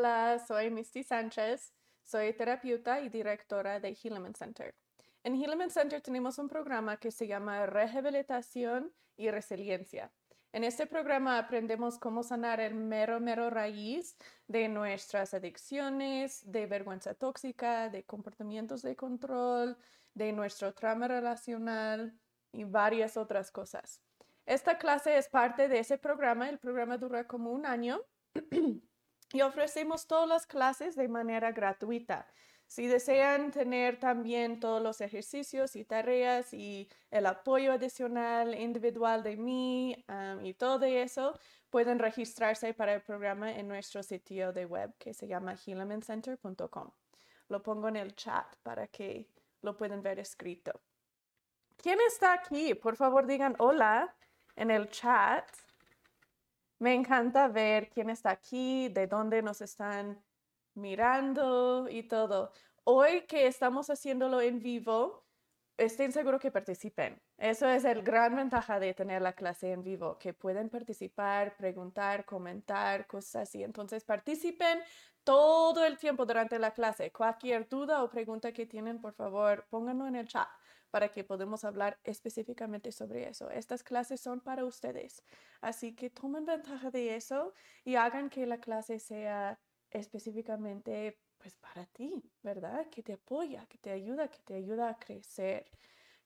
Hola, soy Misty Sánchez. Soy terapeuta y directora de Hilleman Center. En Hilleman Center tenemos un programa que se llama Rehabilitación y Resiliencia. En este programa aprendemos cómo sanar el mero, mero raíz de nuestras adicciones, de vergüenza tóxica, de comportamientos de control, de nuestro trauma relacional y varias otras cosas. Esta clase es parte de ese programa. El programa dura como un año y ofrecemos todas las clases de manera gratuita. Si desean tener también todos los ejercicios y tareas y el apoyo adicional individual de mí y todo eso, pueden registrarse para el programa en nuestro sitio de web que se llama healamencenter.com. Lo pongo en el chat para que lo puedan ver escrito. ¿Quién está aquí? Por favor, digan hola en el chat. Me encanta ver quién está aquí, de dónde nos están mirando y todo. Hoy que estamos haciéndolo en vivo, estén seguros que participen. Eso es el gran ventaja de tener la clase en vivo, que pueden participar, preguntar, comentar, cosas así. Entonces participen todo el tiempo durante la clase. Cualquier duda o pregunta que tienen, por favor, pónganlo en el chat para que podamos hablar específicamente sobre eso. Estas clases son para ustedes, así que tomen ventaja de eso y hagan que la clase sea específicamente pues para ti, ¿verdad? Que te apoya, que te ayuda, que te ayuda a crecer.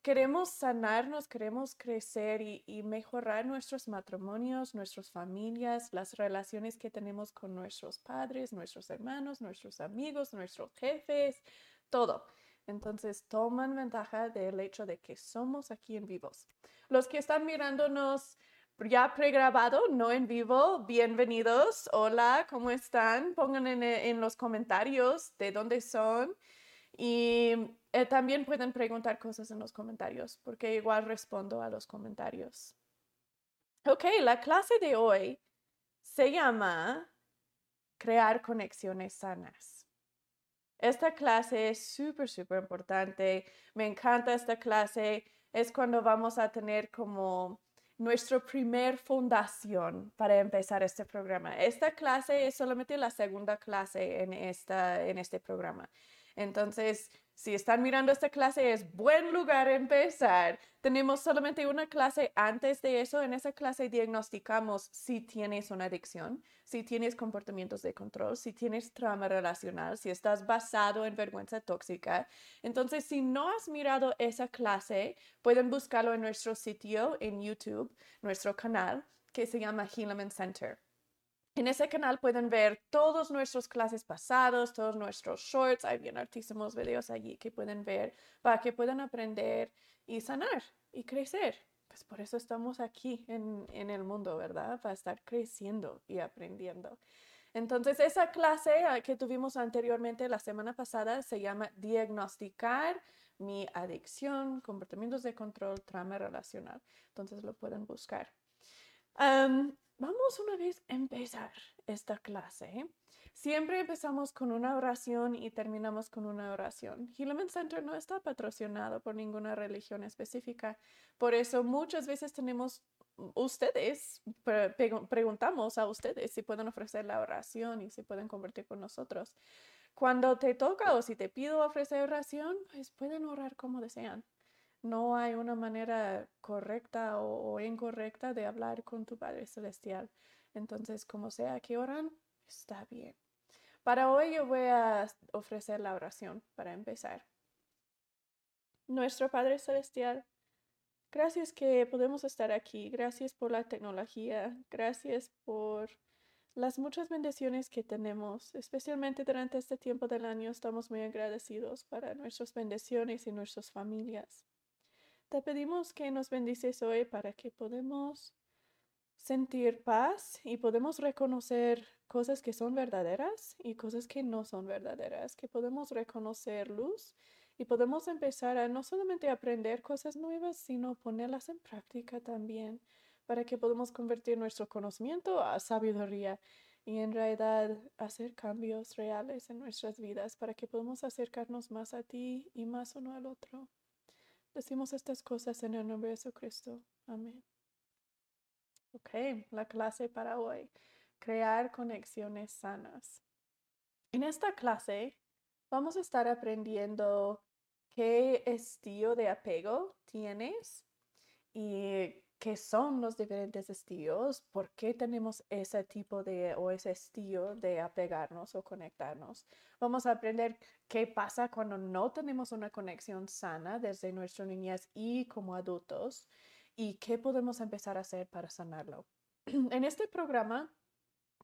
Queremos sanarnos, queremos crecer y, y, mejorar nuestros matrimonios, nuestras familias, las relaciones que tenemos con nuestros padres, nuestros hermanos, nuestros amigos, nuestros jefes, todo. Entonces, toman ventaja del hecho de que somos aquí en vivos. Los que están mirándonos ya pregrabado, no en vivo, bienvenidos. Hola, ¿cómo están? Pongan en, los comentarios de dónde son. Y eh, también pueden preguntar cosas en los comentarios, porque igual respondo a los comentarios. Ok, la clase de hoy se llama Crear conexiones sanas. Esta clase es súper, súper importante. Me encanta esta clase. Es cuando vamos a tener como nuestra primer fundación para empezar este programa. Esta clase es solamente la segunda clase en, esta, en este programa. Entonces, si están mirando esta clase, es buen lugar empezar. Tenemos solamente una clase antes de eso. En esa clase diagnosticamos si tienes una adicción, si tienes comportamientos de control, si tienes trauma relacional, si estás basado en vergüenza tóxica. Entonces, si no has mirado esa clase, pueden buscarlo en nuestro sitio en YouTube, nuestro canal, que se llama Healman Center. En ese canal pueden ver todos nuestros clases pasados, todos nuestros shorts. Hay bien altísimos videos allí que pueden ver para que puedan aprender y sanar y crecer. Pues por eso estamos aquí en, en el mundo, ¿verdad? Para estar creciendo y aprendiendo. Entonces, esa clase ah, que tuvimos anteriormente la semana pasada se llama Diagnosticar mi adicción, comportamientos de control, trauma relacional. Entonces, lo pueden buscar. Vamos una vez a empezar esta clase. Siempre empezamos con una oración y terminamos con una oración. Hillman Center no está patrocinado por ninguna religión específica. Por eso muchas veces tenemos ustedes, preguntamos a ustedes si pueden ofrecer la oración y si pueden convertir con nosotros. Cuando te toca o si te pido ofrecer oración, pues pueden orar como desean no hay una manera correcta o, incorrecta de hablar con tu Padre Celestial. Entonces, como sea que oran, está bien. Para hoy yo voy a ofrecer la oración para empezar. Nuestro Padre Celestial, gracias que podemos estar aquí. Gracias por la tecnología. Gracias por las muchas bendiciones que tenemos, especialmente durante este tiempo del año. Estamos muy agradecidos para nuestras bendiciones y nuestras familias. Te pedimos que nos bendices hoy para que podamos sentir paz y podemos reconocer cosas que son verdaderas y cosas que no son verdaderas, que podemos reconocer luz y podemos empezar a no solamente aprender cosas nuevas, sino ponerlas en práctica también para que podamos convertir nuestro conocimiento a sabiduría y en realidad hacer cambios reales en nuestras vidas para que podamos acercarnos más a ti y más uno al otro. Decimos estas cosas en el nombre de Jesucristo. Amén. Ok, la clase para hoy. Crear conexiones sanas. En esta clase vamos a estar aprendiendo qué estilo de apego tienes y qué son los diferentes estilos, por qué tenemos ese tipo de o ese estilo de apegarnos o conectarnos. Vamos a aprender qué pasa cuando no tenemos una conexión sana desde nuestra niñez y como adultos y qué podemos empezar a hacer para sanarlo. en este programa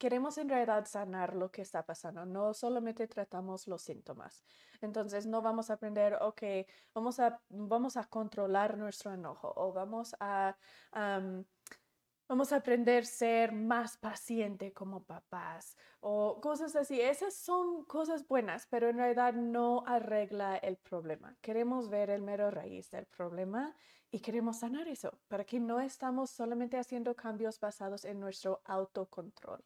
queremos en realidad sanar lo que está pasando, no solamente tratamos los síntomas. Entonces no vamos a aprender, ok, vamos a, vamos a controlar nuestro enojo o vamos a... vamos a aprender a ser más paciente como papás o cosas así. Esas son cosas buenas, pero en realidad no arregla el problema. Queremos ver el mero raíz del problema y queremos sanar eso para que no estamos solamente haciendo cambios basados en nuestro autocontrol.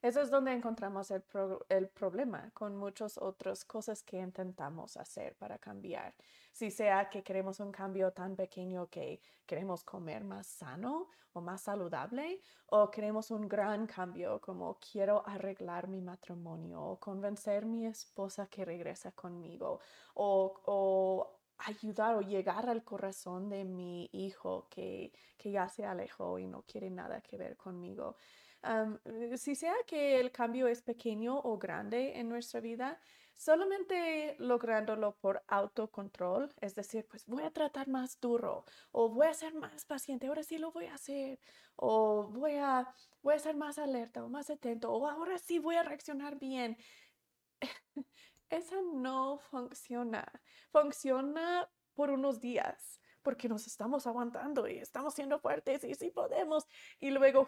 Eso es donde encontramos el, problema con muchas otras cosas que intentamos hacer para cambiar. Si sea que queremos un cambio tan pequeño que queremos comer más sano o más saludable, o queremos un gran cambio como quiero arreglar mi matrimonio o convencer a mi esposa que regresa conmigo o, o ayudar o llegar al corazón de mi hijo que, que ya se alejó y no quiere nada que ver conmigo. Eh, si sea que el cambio es pequeño o grande en nuestra vida, solamente lográndolo por autocontrol, es decir, pues voy a tratar más duro o voy a ser más paciente, ahora sí lo voy a hacer, o voy a, voy a ser más alerta o más atento, o ahora sí voy a reaccionar bien. Esa no funciona. Funciona por unos días porque nos estamos aguantando y estamos siendo fuertes y sí podemos. Y luego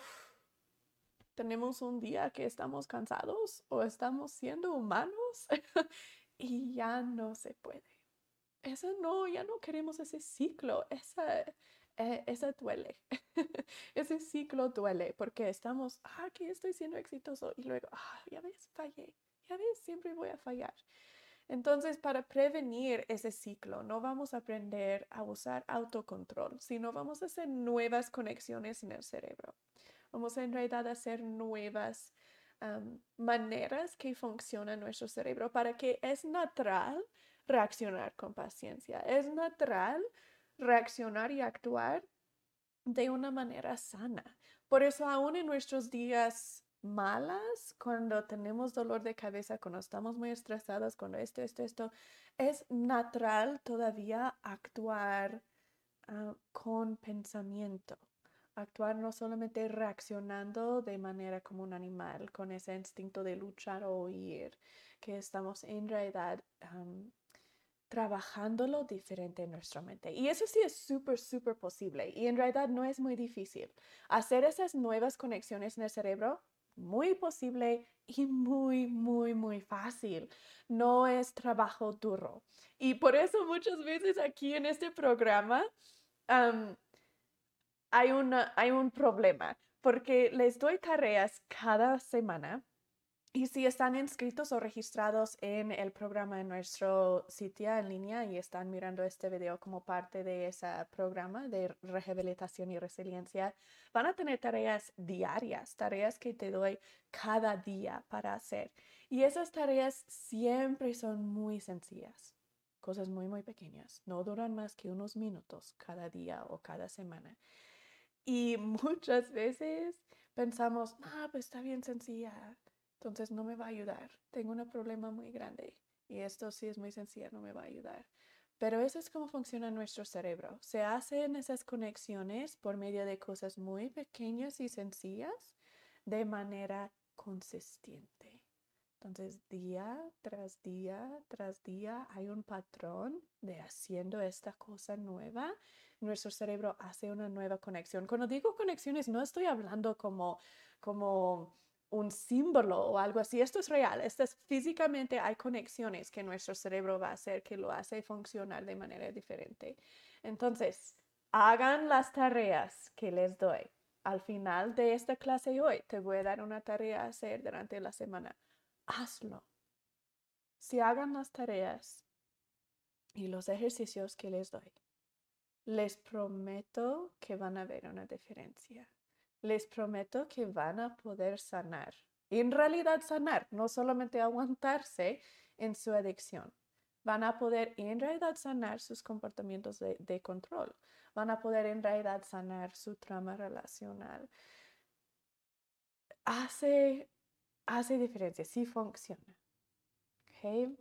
tenemos un día que estamos cansados o estamos siendo humanos y ya no se puede. Eso no, ya no queremos ese ciclo, esa, eh, esa duele. ese ciclo duele porque estamos, ah, que estoy siendo exitoso y luego, ah, ya ves, fallé, ya ves, siempre voy a fallar. Entonces, para prevenir ese ciclo, no vamos a aprender a usar autocontrol, sino vamos a hacer nuevas conexiones en el cerebro. Vamos en realidad a hacer nuevas maneras que funciona nuestro cerebro para que es natural reaccionar con paciencia. Es natural reaccionar y actuar de una manera sana. Por eso aún en nuestros días malas, cuando tenemos dolor de cabeza, cuando estamos muy estresados, cuando esto, esto, esto, es natural todavía actuar ah, con pensamiento actuar no solamente reaccionando de manera como un animal, con ese instinto de luchar o huir, que estamos en realidad trabajándolo diferente en nuestra mente. Y eso sí es súper, súper posible. Y en realidad no es muy difícil. Hacer esas nuevas conexiones en el cerebro, muy posible y muy, muy, muy fácil. No es trabajo duro. Y por eso muchas veces aquí en este programa, hay, una, hay un problema porque les doy tareas cada semana y si están inscritos o registrados en el programa en nuestro sitio en línea y están mirando este video como parte de ese programa de rehabilitación y resiliencia, van a tener tareas diarias, tareas que te doy cada día para hacer. Y esas tareas siempre son muy sencillas, cosas muy, muy pequeñas. No duran más que unos minutos cada día o cada semana. Y muchas veces pensamos, ah, pues está bien sencilla, entonces no me va a ayudar. Tengo un problema muy grande y esto sí es muy sencillo, no me va a ayudar. Pero eso es como funciona nuestro cerebro. Se hacen esas conexiones por medio de cosas muy pequeñas y sencillas de manera consistente. Entonces, día tras día tras día hay un patrón de haciendo esta cosa nueva. Nuestro cerebro hace una nueva conexión. Cuando digo conexiones, no estoy hablando como, como un símbolo o algo así. Esto es real. Esto es físicamente hay conexiones que nuestro cerebro va a hacer que lo hace funcionar de manera diferente. Entonces, hagan las tareas que les doy. Al final de esta clase hoy, te voy a dar una tarea a hacer durante la semana hazlo. Si hagan las tareas y los ejercicios que les doy, les prometo que van a ver una diferencia. Les prometo que van a poder sanar en realidad sanar, no solamente aguantarse en su adicción. Van a poder en realidad sanar sus comportamientos de, control. Van a poder en realidad sanar su trama relacional. Hace, hace diferencia, sí funciona. ¿Ok?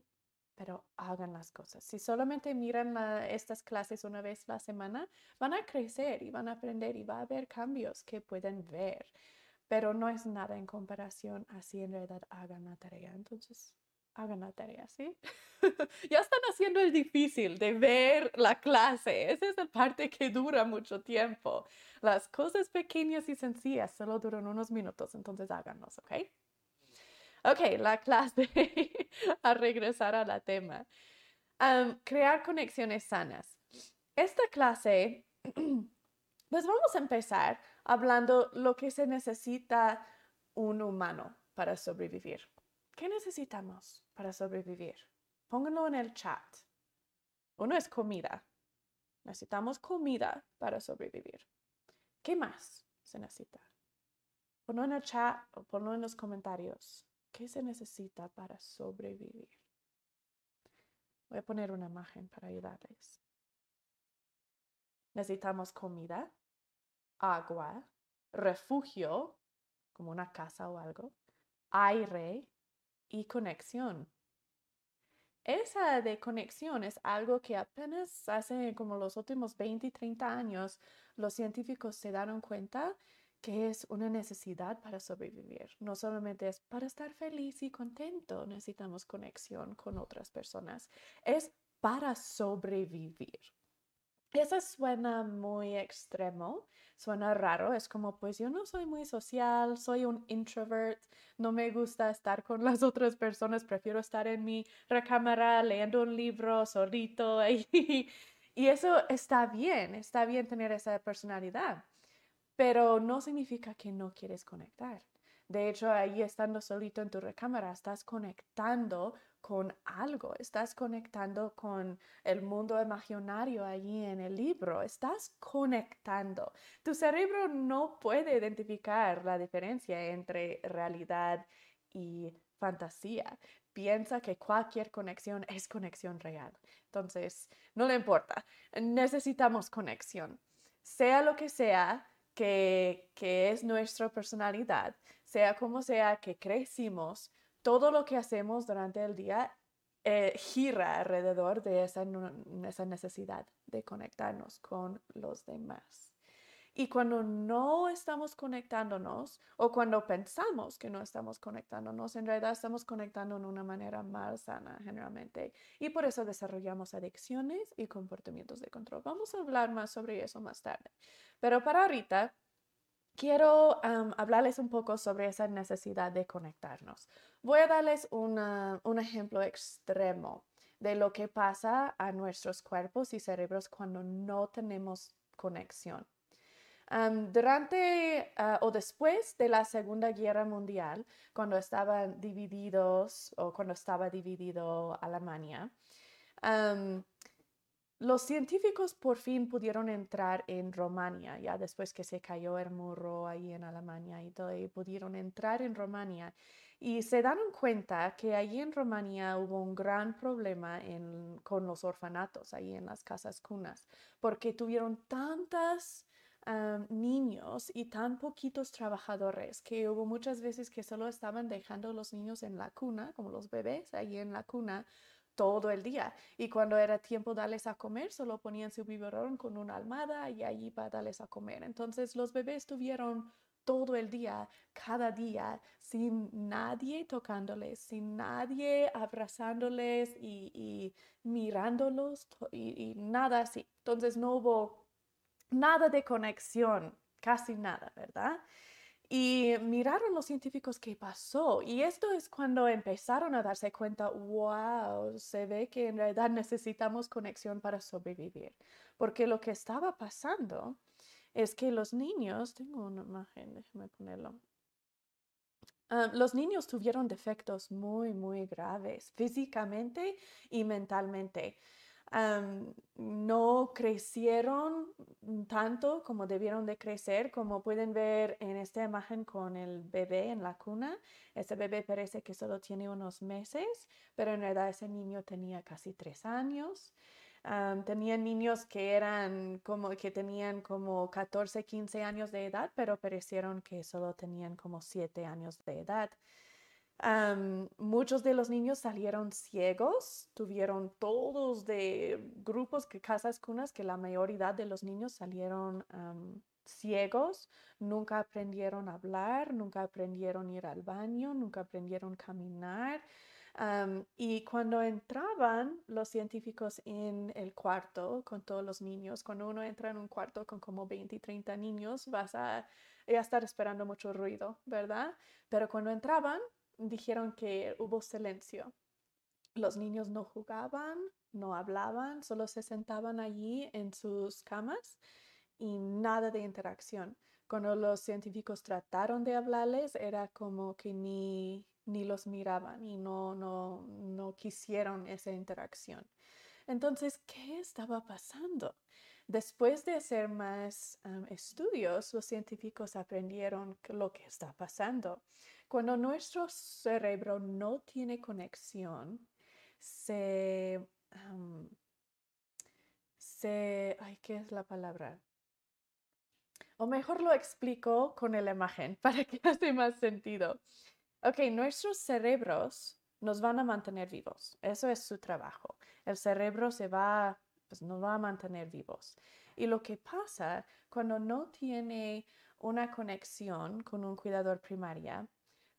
Pero hagan las cosas. Si solamente miran estas clases una vez la semana, van a crecer y van a aprender y va a haber cambios que pueden ver pero no es nada en comparación a si en realidad hagan la tarea. Entonces, hagan la tarea, ¿sí? ya están haciendo el difícil de ver la clase. Esa es la parte que dura mucho tiempo. Las cosas pequeñas y sencillas solo duran unos minutos, entonces háganlos, ¿ok? Ok, la clase, a regresar a la tema. crear conexiones sanas. Esta clase, pues vamos a empezar hablando lo que se necesita un humano para sobrevivir. ¿Qué necesitamos para sobrevivir? Pónganlo en el chat. Uno es comida. Necesitamos comida para sobrevivir. ¿Qué más se necesita? Ponlo en el chat o ponlo en los comentarios. ¿Qué se necesita para sobrevivir? Voy a poner una imagen para ayudarles. Necesitamos comida, agua, refugio, como una casa o algo, aire y conexión. Esa de conexión es algo que apenas hace como los últimos 20 y 30 años los científicos se dieron cuenta que es una necesidad para sobrevivir. No solamente es para estar feliz y contento, necesitamos conexión con otras personas, es para sobrevivir. Eso suena muy extremo, suena raro, es como pues yo no soy muy social, soy un introvert, no me gusta estar con las otras personas, prefiero estar en mi recámara leyendo un libro solito y, y eso está bien, está bien tener esa personalidad, pero no significa que no quieres conectar. De hecho, ahí estando solito en tu recámara, estás conectando con algo, estás conectando con el mundo imaginario allí en el libro, estás conectando. Tu cerebro no puede identificar la diferencia entre realidad y fantasía. Piensa que cualquier conexión es conexión real. Entonces, no le importa. Necesitamos conexión. Sea lo que sea que, es nuestra personalidad, sea como sea que crecimos, todo lo que hacemos durante el día eh, gira alrededor de esa necesidad de conectarnos con los demás. Y cuando no estamos conectándonos o cuando pensamos que no estamos conectándonos, en realidad estamos conectando de una manera más sana generalmente. Y por eso desarrollamos adicciones y comportamientos de control. Vamos a hablar más sobre eso más tarde. Pero para ahorita, quiero hablarles un poco sobre esa necesidad de conectarnos. Voy a darles un ejemplo extremo de lo que pasa a nuestros cuerpos y cerebros cuando no tenemos conexión. Durante ah, o después de la Segunda Guerra Mundial, cuando estaban divididos o cuando estaba dividido Alemania, los científicos por fin pudieron entrar en Romania, ya después que se cayó el muro ahí en Alemania y todo, y pudieron entrar en Romania. Y se dieron cuenta que allí en Romania hubo un gran problema con los orfanatos, ahí en las casas cunas, porque tuvieron niños y tan poquitos trabajadores que hubo muchas veces que solo estaban dejando los niños en la cuna, como los bebés ahí en la cuna, todo el día. Y cuando era tiempo darles a comer, solo ponían su biberón con una almada y allí para darles a comer. Entonces los bebés tuvieron todo el día, cada día, sin nadie tocándoles, sin nadie abrazándoles y, mirándolos y, y nada así. Entonces no hubo nada de conexión, casi nada, ¿verdad? Y miraron los científicos qué pasó. Y esto es cuando empezaron a darse cuenta, wow, se ve que en realidad necesitamos conexión para sobrevivir. Porque lo que estaba pasando es que los niños, tengo una imagen, déjame ponerlo. Ah, los niños tuvieron defectos muy, muy graves, físicamente y mentalmente. No crecieron tanto como debieron de crecer, como pueden ver en esta imagen con el bebé en la cuna. Ese bebé parece que solo tiene unos meses, pero en realidad ese niño tenía casi tres años. tenían niños que eran como que tenían como 14, 15 años de edad, pero parecieron que solo tenían como 7 años de edad muchos de los niños salieron ciegos, tuvieron todos de grupos que casas cunas que la mayoría de los niños salieron ciegos, nunca aprendieron a hablar, nunca aprendieron a ir al baño, nunca aprendieron a caminar. y cuando entraban los científicos en el cuarto con todos los niños, cuando uno entra en un cuarto con como 20 y 30 niños, vas a estar esperando mucho ruido, ¿verdad? Pero cuando entraban, dijeron que hubo silencio. Los niños no jugaban, no hablaban, solo se sentaban allí en sus camas y nada de interacción. Cuando los científicos trataron de hablarles, era como que ni, ni los miraban y no, no, no quisieron esa interacción. Entonces, ¿qué estaba pasando? Después de hacer más estudios, los científicos aprendieron lo que está pasando. Cuando nuestro cerebro no tiene conexión, se, se, ay, ¿qué es la palabra? O mejor lo explico con la imagen para que hace más sentido. Ok, nuestros cerebros nos van a mantener vivos. Eso es su trabajo. El cerebro se va, pues nos va a mantener vivos. Y lo que pasa cuando no tiene una conexión con un cuidador primaria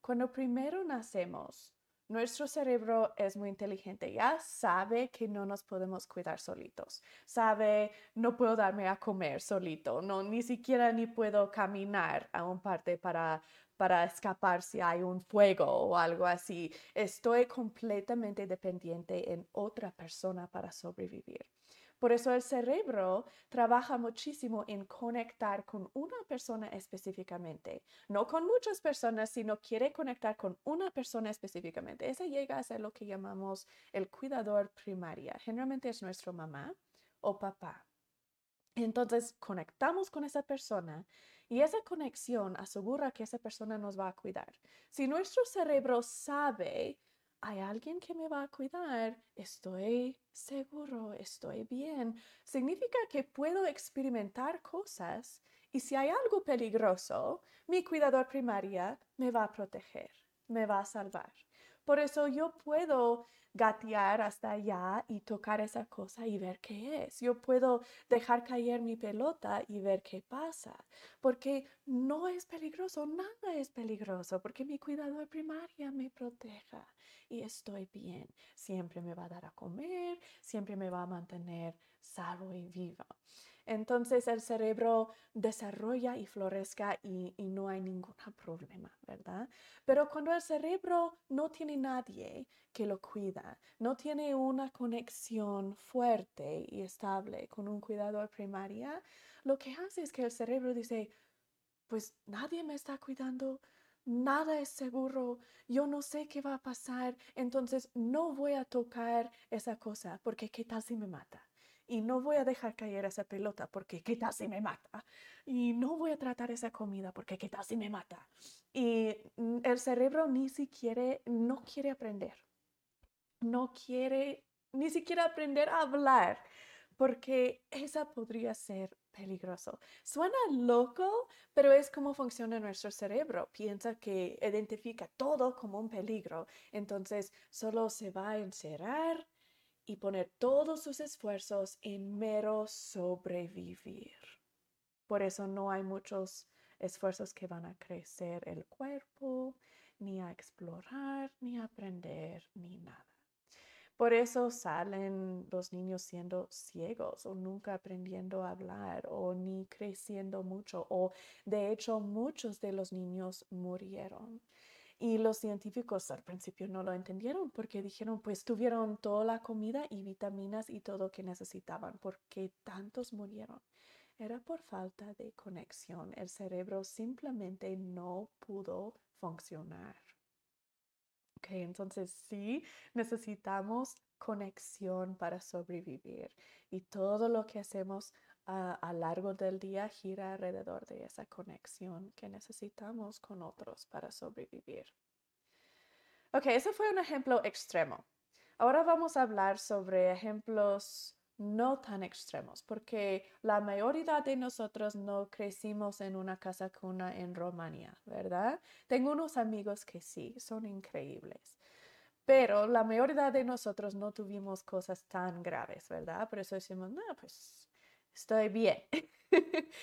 cuando primero nacemos, nuestro cerebro es muy inteligente, ya sabe que no nos podemos cuidar solitos, sabe no puedo darme a comer solito, no ni siquiera ni puedo caminar a un parte para para escapar si hay un fuego o algo así. Estoy completamente dependiente en otra persona para sobrevivir. Por eso el cerebro trabaja muchísimo en conectar con una persona específicamente, no con muchas personas, sino quiere conectar con una persona específicamente. Ese llega a ser lo que llamamos el cuidador primaria. Generalmente es nuestra mamá o papá. Entonces conectamos con esa persona y esa conexión asegura que esa persona nos va a cuidar. Si nuestro cerebro sabe hay alguien que me va a cuidar, estoy seguro, estoy bien. Significa que puedo experimentar cosas y si hay algo peligroso, mi cuidador primaria me va a proteger, me va a salvar. Por eso yo puedo gatear hasta allá y tocar esa cosa y ver qué es. Yo puedo dejar caer mi pelota y ver qué pasa, porque no es peligroso, nada es peligroso, porque mi cuidador primaria me proteja y estoy bien. Siempre me va a dar a comer, siempre me va a mantener salvo y viva. Entonces el cerebro desarrolla y florezca y, no hay ningún problema, ¿verdad? Pero cuando el cerebro no tiene nadie que lo cuida, no tiene una conexión fuerte y estable con un cuidador primaria, lo que hace es que el cerebro dice, pues nadie me está cuidando, nada es seguro, yo no sé qué va a pasar, entonces no voy a tocar esa cosa porque qué tal si me mata. Y no voy a dejar caer esa pelota porque qué tal si me mata. Y no voy a tratar esa comida porque qué tal si me mata. Y el cerebro ni siquiera, no quiere aprender. No quiere ni siquiera aprender a hablar porque esa podría ser peligroso. Suena loco, pero es como funciona nuestro cerebro. Piensa que identifica todo como un peligro, entonces solo se va a encerrar y poner todos sus esfuerzos en mero sobrevivir. Por eso no hay muchos esfuerzos que van a crecer el cuerpo, ni a explorar, ni a aprender, ni nada. Por eso salen los niños siendo ciegos o nunca aprendiendo a hablar o ni creciendo mucho o de hecho muchos de los niños murieron. Y los científicos al principio no lo entendieron porque dijeron, pues tuvieron toda la comida y vitaminas y todo que necesitaban. ¿Por qué tantos murieron? Era por falta de conexión. El cerebro simplemente no pudo funcionar. Ok, entonces sí, necesitamos conexión para sobrevivir y todo lo que hacemos a, a largo del día gira alrededor de esa conexión que necesitamos con otros para sobrevivir. Ok, ese fue un ejemplo extremo. Ahora vamos a hablar sobre ejemplos no tan extremos, porque la mayoría de nosotros no crecimos en una casa cuna en Romania, ¿verdad? Tengo unos amigos que sí, son increíbles. Pero la mayoría de nosotros no tuvimos cosas tan graves, ¿verdad? Por eso decimos, no, pues estoy bien.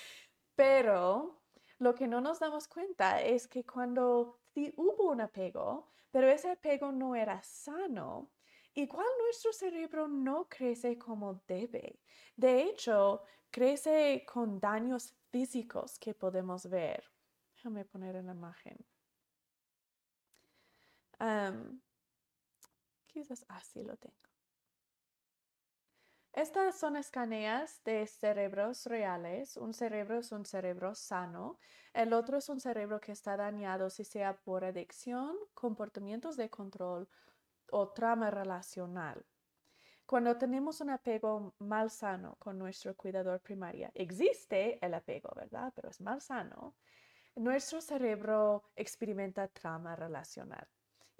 Pero lo que no nos damos cuenta es que cuando sí hubo un apego, pero ese apego no era sano, igual nuestro cerebro no crece como debe. De hecho, crece con daños físicos que podemos ver. Déjame poner en la imagen. quizás así lo tengo. Estas son escaneas de cerebros reales. Un cerebro es un cerebro sano. El otro es un cerebro que está dañado, si sea por adicción, comportamientos de control o trama relacional. Cuando tenemos un apego mal sano con nuestro cuidador primario, existe el apego, ¿verdad? Pero es mal sano. Nuestro cerebro experimenta trama relacional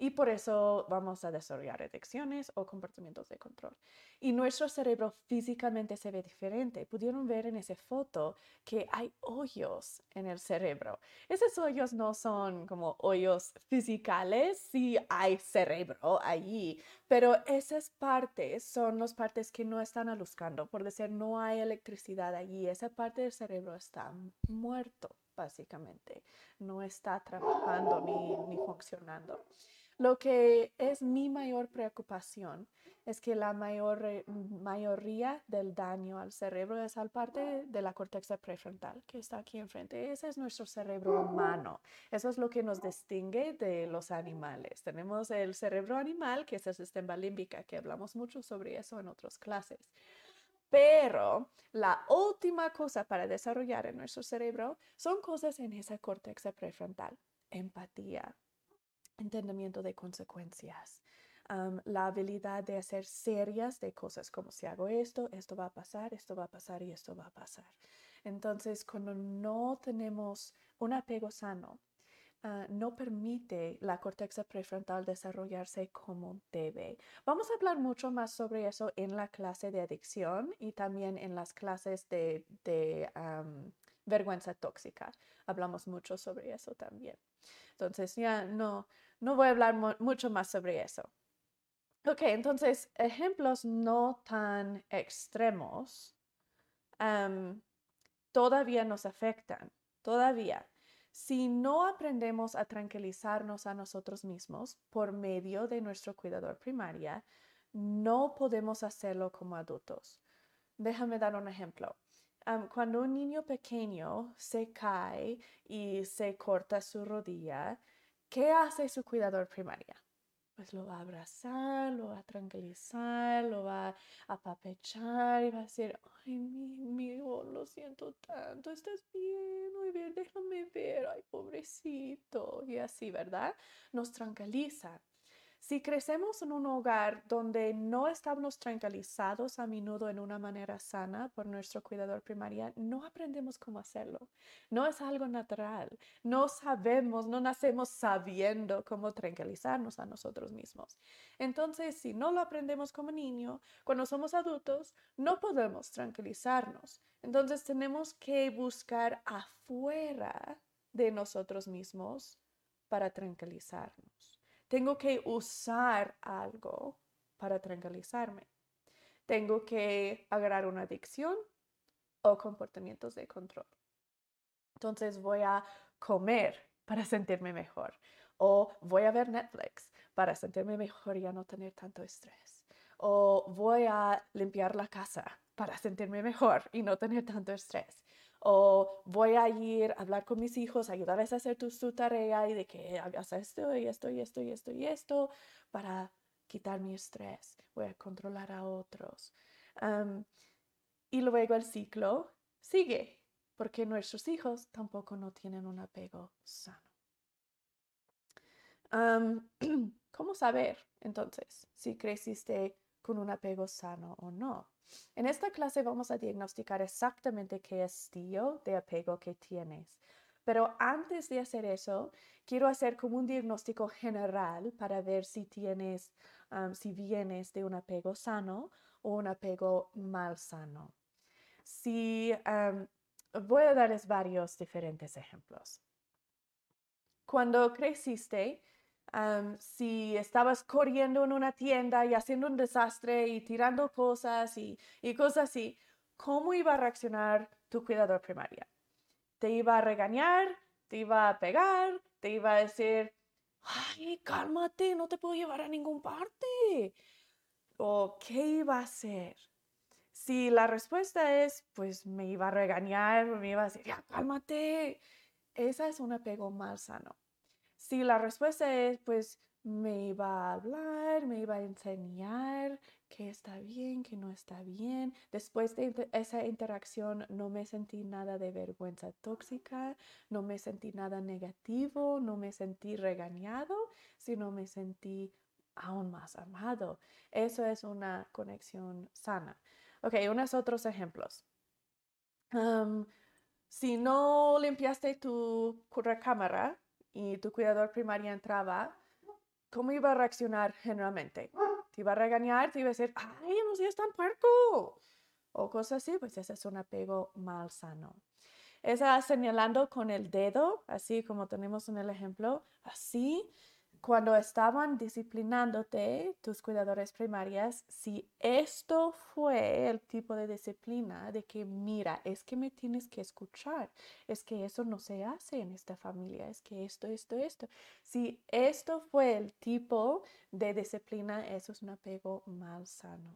y por eso vamos a desarrollar adicciones o comportamientos de control. Y nuestro cerebro físicamente se ve diferente. Pudieron ver en esa foto que hay hoyos en el cerebro. Esos hoyos no son como hoyos físicales, sí hay cerebro allí, pero esas partes son las partes que no están aluscando. Por decir, no hay electricidad allí. Esa parte del cerebro está muerto, básicamente. No está trabajando ni, ni funcionando. Lo que es mi mayor preocupación es que la mayor, mayoría del daño al cerebro es al parte de la corteza prefrontal que está aquí enfrente. Ese es nuestro cerebro humano. Eso es lo que nos distingue de los animales. Tenemos el cerebro animal, que es el sistema límbico, que hablamos mucho sobre eso en otras clases. Pero la última cosa para desarrollar en nuestro cerebro son cosas en esa corteza prefrontal. Empatía, entendimiento de consecuencias, la habilidad de hacer serias de cosas como si hago esto, esto va a pasar, esto va a pasar y esto va a pasar. Entonces, cuando no tenemos un apego sano, ah, no permite la corteza prefrontal desarrollarse como debe. Vamos a hablar mucho más sobre eso en la clase de adicción y también en las clases de, vergüenza tóxica. Hablamos mucho sobre eso también. Entonces, ya no, no voy a hablar mucho más sobre eso. Ok, entonces, ejemplos no tan extremos todavía nos afectan, todavía. Si no aprendemos a tranquilizarnos a nosotros mismos por medio de nuestro cuidador primaria, no podemos hacerlo como adultos. Déjame dar un ejemplo. Cuando un niño pequeño se cae y se corta su rodilla, ¿Qué hace su cuidador primaria? Pues lo va a abrazar, lo va a tranquilizar, lo va a apapechar y va a decir, ay, mi hijo, lo siento tanto, estás bien, muy bien, déjame ver, ay, pobrecito, y así, ¿verdad? Nos tranquiliza. Si crecemos en un hogar donde no estamos tranquilizados a menudo en una manera sana por nuestro cuidador primaria, no aprendemos cómo hacerlo. No es algo natural. No sabemos, no nacemos sabiendo cómo tranquilizarnos a nosotros mismos. Entonces, si no lo aprendemos como niño, cuando somos adultos, no podemos tranquilizarnos. Entonces, tenemos que buscar afuera de nosotros mismos para tranquilizarnos. Tengo que usar algo para tranquilizarme. Tengo que agarrar una adicción o comportamientos de control. Entonces voy a comer para sentirme mejor o voy a ver Netflix para sentirme mejor y no tener tanto estrés. O voy a limpiar la casa para sentirme mejor y no tener tanto estrés o voy a ir a hablar con mis hijos, ayudarles a hacer tu, su tarea y de que hagas esto y esto y esto y esto y esto para quitar mi estrés, voy a controlar a otros. y luego el ciclo sigue, porque nuestros hijos tampoco no tienen un apego sano. ¿cómo saber entonces si creciste con un apego sano o no? En esta clase vamos a diagnosticar exactamente qué estilo de apego que tienes. Pero antes de hacer eso, quiero hacer como un diagnóstico general para ver si tienes, si vienes de un apego sano o un apego mal sano. Si, voy a darles varios diferentes ejemplos. Cuando creciste, si estabas corriendo en una tienda y haciendo un desastre y tirando cosas y, y cosas así, ¿cómo iba a reaccionar tu cuidador primaria? ¿Te iba a regañar? ¿Te iba a pegar? ¿Te iba a decir, ay, cálmate, no te puedo llevar a ninguna parte? ¿O qué iba a hacer? Si la respuesta es, pues me iba a regañar, me iba a decir, ya, cálmate, esa es un apego mal sano. Si la respuesta es, pues me iba a hablar, me iba a enseñar qué está bien, qué no está bien. Después de esa interacción no me sentí nada de vergüenza tóxica, no me sentí nada negativo, no me sentí regañado, sino me sentí aún más amado. Eso es una conexión sana. Ok, unos otros ejemplos. si no limpiaste tu recámara, y tu cuidador primario entraba, ¿cómo iba a reaccionar generalmente? ¿Te iba a regañar? ¿Te iba a decir, ay, no seas tan puerco? O cosas así, pues ese es un apego mal sano. Esa señalando con el dedo, así como tenemos en el ejemplo, así cuando estaban disciplinándote tus cuidadores primarias, si esto fue el tipo de disciplina de que, mira, es que me tienes que escuchar, es que eso no se hace en esta familia, es que esto, esto, esto. Si esto fue el tipo de disciplina, eso es un apego mal sano.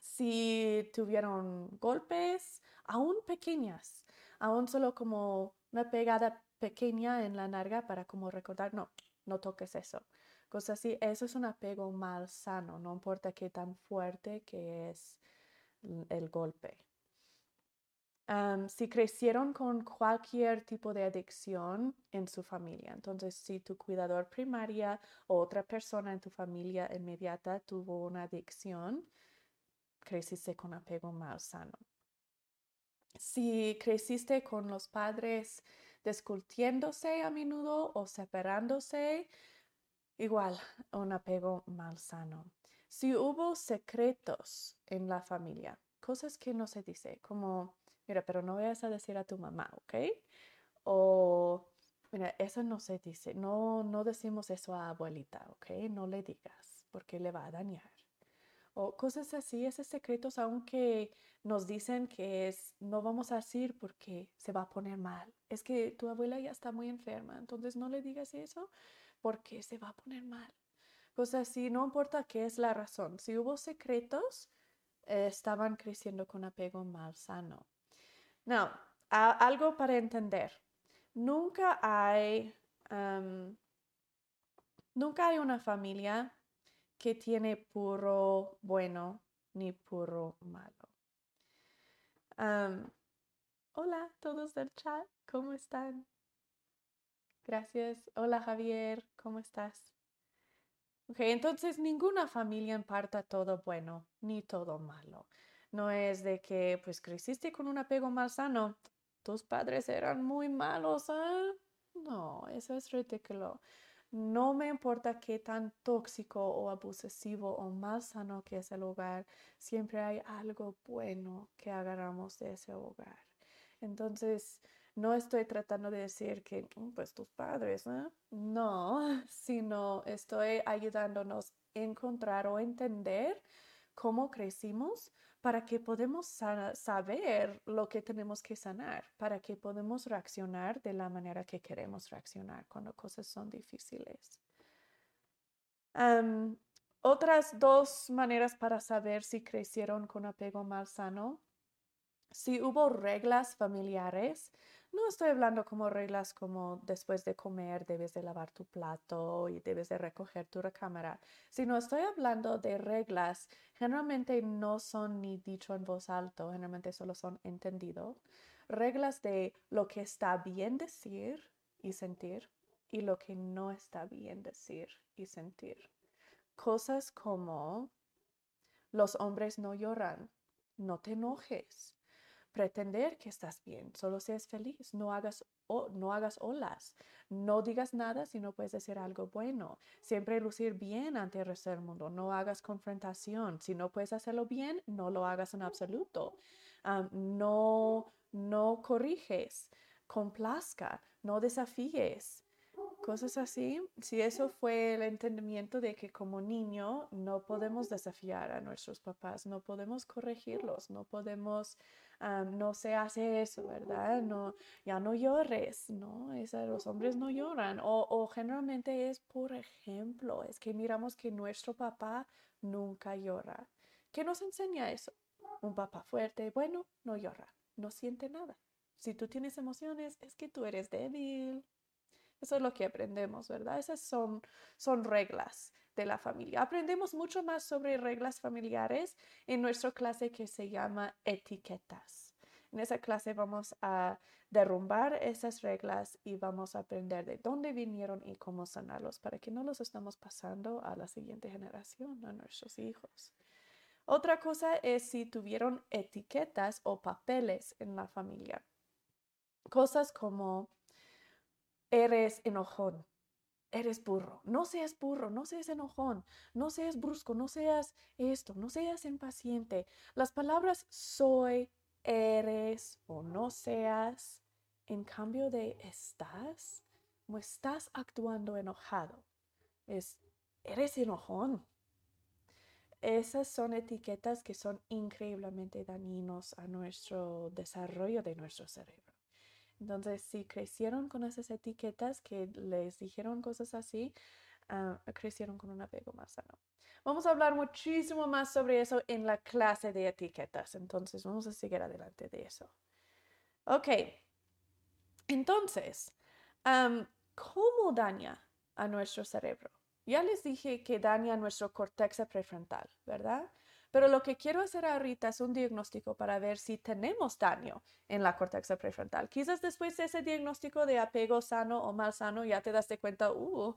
Si tuvieron golpes, aún pequeñas, aún solo como una pegada pequeña en la narga para como recordar, no, no toques eso. Cosas así, eso es un apego mal sano, no importa qué tan fuerte que es el golpe. si crecieron con cualquier tipo de adicción en su familia, entonces si tu cuidador primaria o otra persona en tu familia inmediata tuvo una adicción, creciste con apego mal sano. Si creciste con los padres discutiéndose a menudo o separándose, igual un apego malsano. Si hubo secretos en la familia, cosas que no se dice, como, mira, pero no vayas a decir a tu mamá, ¿ok? O, mira, eso no se dice, no, no decimos eso a abuelita, ¿ok? No le digas, porque le va a dañar o cosas así, esos secretos, aunque nos dicen que es, no vamos a decir porque se va a poner mal. Es que tu abuela ya está muy enferma, entonces no le digas eso porque se va a poner mal. Cosas así, no importa qué es la razón. Si hubo secretos, eh, estaban creciendo con apego mal sano. No, algo para entender. Nunca hay, nunca hay una familia que tiene puro bueno ni puro malo. hola todos del chat, ¿cómo están? Gracias. Hola Javier, ¿cómo estás? Ok, entonces ninguna familia imparta todo bueno ni todo malo. No es de que pues creciste con un apego mal sano, tus padres eran muy malos, ¿eh? No, eso es ridículo. No me importa qué tan tóxico o abusivo o más sano que es el hogar, siempre hay algo bueno que agarramos de ese hogar. Entonces, no estoy tratando de decir que, mm, pues tus padres, ¿eh? no, sino estoy ayudándonos a encontrar o entender cómo crecimos para que podamos saber lo que tenemos que sanar, para que podamos reaccionar de la manera que queremos reaccionar cuando cosas son difíciles. otras dos maneras para saber si crecieron con apego mal sano. Si hubo reglas familiares, no estoy hablando como reglas como después de comer debes de lavar tu plato y debes de recoger tu recámara, sino estoy hablando de reglas. Generalmente no son ni dicho en voz alta, generalmente solo son entendido. Reglas de lo que está bien decir y sentir y lo que no está bien decir y sentir. Cosas como los hombres no lloran, no te enojes, pretender que estás bien, solo seas feliz, no hagas, no hagas olas, no digas nada si no puedes decir algo bueno, siempre lucir bien ante el resto del mundo, no hagas confrontación, si no puedes hacerlo bien, no lo hagas en absoluto, no, no corriges, complazca, no desafíes, cosas así, si eso fue el entendimiento de que como niño no podemos desafiar a nuestros papás, no podemos corregirlos, no podemos, no se hace eso, ¿verdad? No, ya no llores, ¿no? los hombres no lloran. O, o generalmente es, por ejemplo, es que miramos que nuestro papá nunca llora. ¿Qué nos enseña eso? Un papá fuerte, bueno, no llora, no siente nada. Si tú tienes emociones, es que tú eres débil, eso es lo que aprendemos, ¿verdad? Esas son, son reglas de la familia. Aprendemos mucho más sobre reglas familiares en nuestra clase que se llama etiquetas. En esa clase vamos a derrumbar esas reglas y vamos a aprender de dónde vinieron y cómo sanarlos para que no los estamos pasando a la siguiente generación, a nuestros hijos. Otra cosa es si tuvieron etiquetas o papeles en la familia. Cosas como eres enojón, eres burro, no seas burro, no seas enojón, no seas brusco, no seas esto, no seas impaciente. Las palabras soy, eres o no seas, en cambio de estás, no estás actuando enojado, es eres enojón. Esas son etiquetas que son increíblemente dañinos a nuestro desarrollo de nuestro cerebro. Entonces, si crecieron con esas etiquetas que les dijeron cosas así, ah, crecieron con un apego más sano. Vamos a hablar muchísimo más sobre eso en la clase de etiquetas. Entonces, vamos a seguir adelante de eso. Ok. Entonces, ¿cómo daña a nuestro cerebro? Ya les dije que daña nuestro corteza prefrontal, ¿verdad? Pero lo que quiero hacer ahorita es un diagnóstico para ver si tenemos daño en la corteza prefrontal. Quizás después de ese diagnóstico de apego sano o mal sano ya te das cuenta, uh,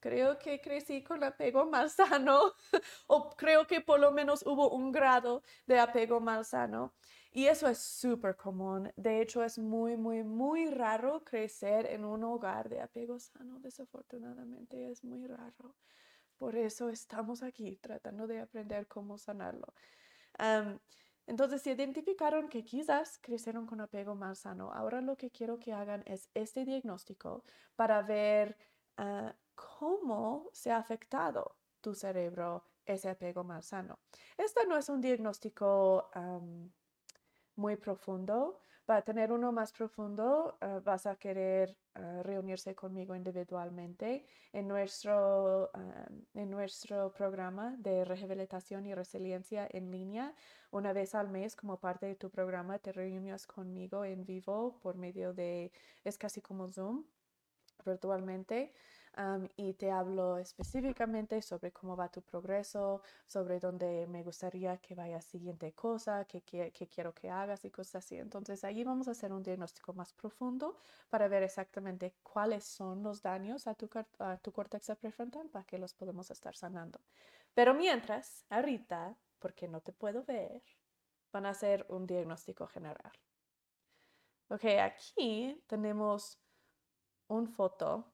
creo que crecí con apego mal sano o creo que por lo menos hubo un grado de apego mal sano. Y eso es súper común. De hecho, es muy, muy, muy raro crecer en un hogar de apego sano. Desafortunadamente, es muy raro. Por eso estamos aquí tratando de aprender cómo sanarlo. entonces, si identificaron que quizás crecieron con apego mal sano, ahora lo que quiero que hagan es este diagnóstico para ver ah, cómo se ha afectado tu cerebro ese apego mal sano. Este no es un diagnóstico muy profundo, para tener uno más profundo, ah, vas a querer ah, reunirse conmigo individualmente en nuestro, ah, en nuestro programa de rehabilitación y resiliencia en línea. Una vez al mes, como parte de tu programa, te reúnes conmigo en vivo por medio de, es casi como Zoom, virtualmente y te hablo específicamente sobre cómo va tu progreso, sobre dónde me gustaría que vaya siguiente cosa, qué, quiero que hagas y cosas así. Entonces ahí vamos a hacer un diagnóstico más profundo para ver exactamente cuáles son los daños a tu, a tu corteza prefrontal para que los podemos estar sanando. Pero mientras, ahorita, porque no te puedo ver, van a hacer un diagnóstico general. Ok, aquí tenemos un foto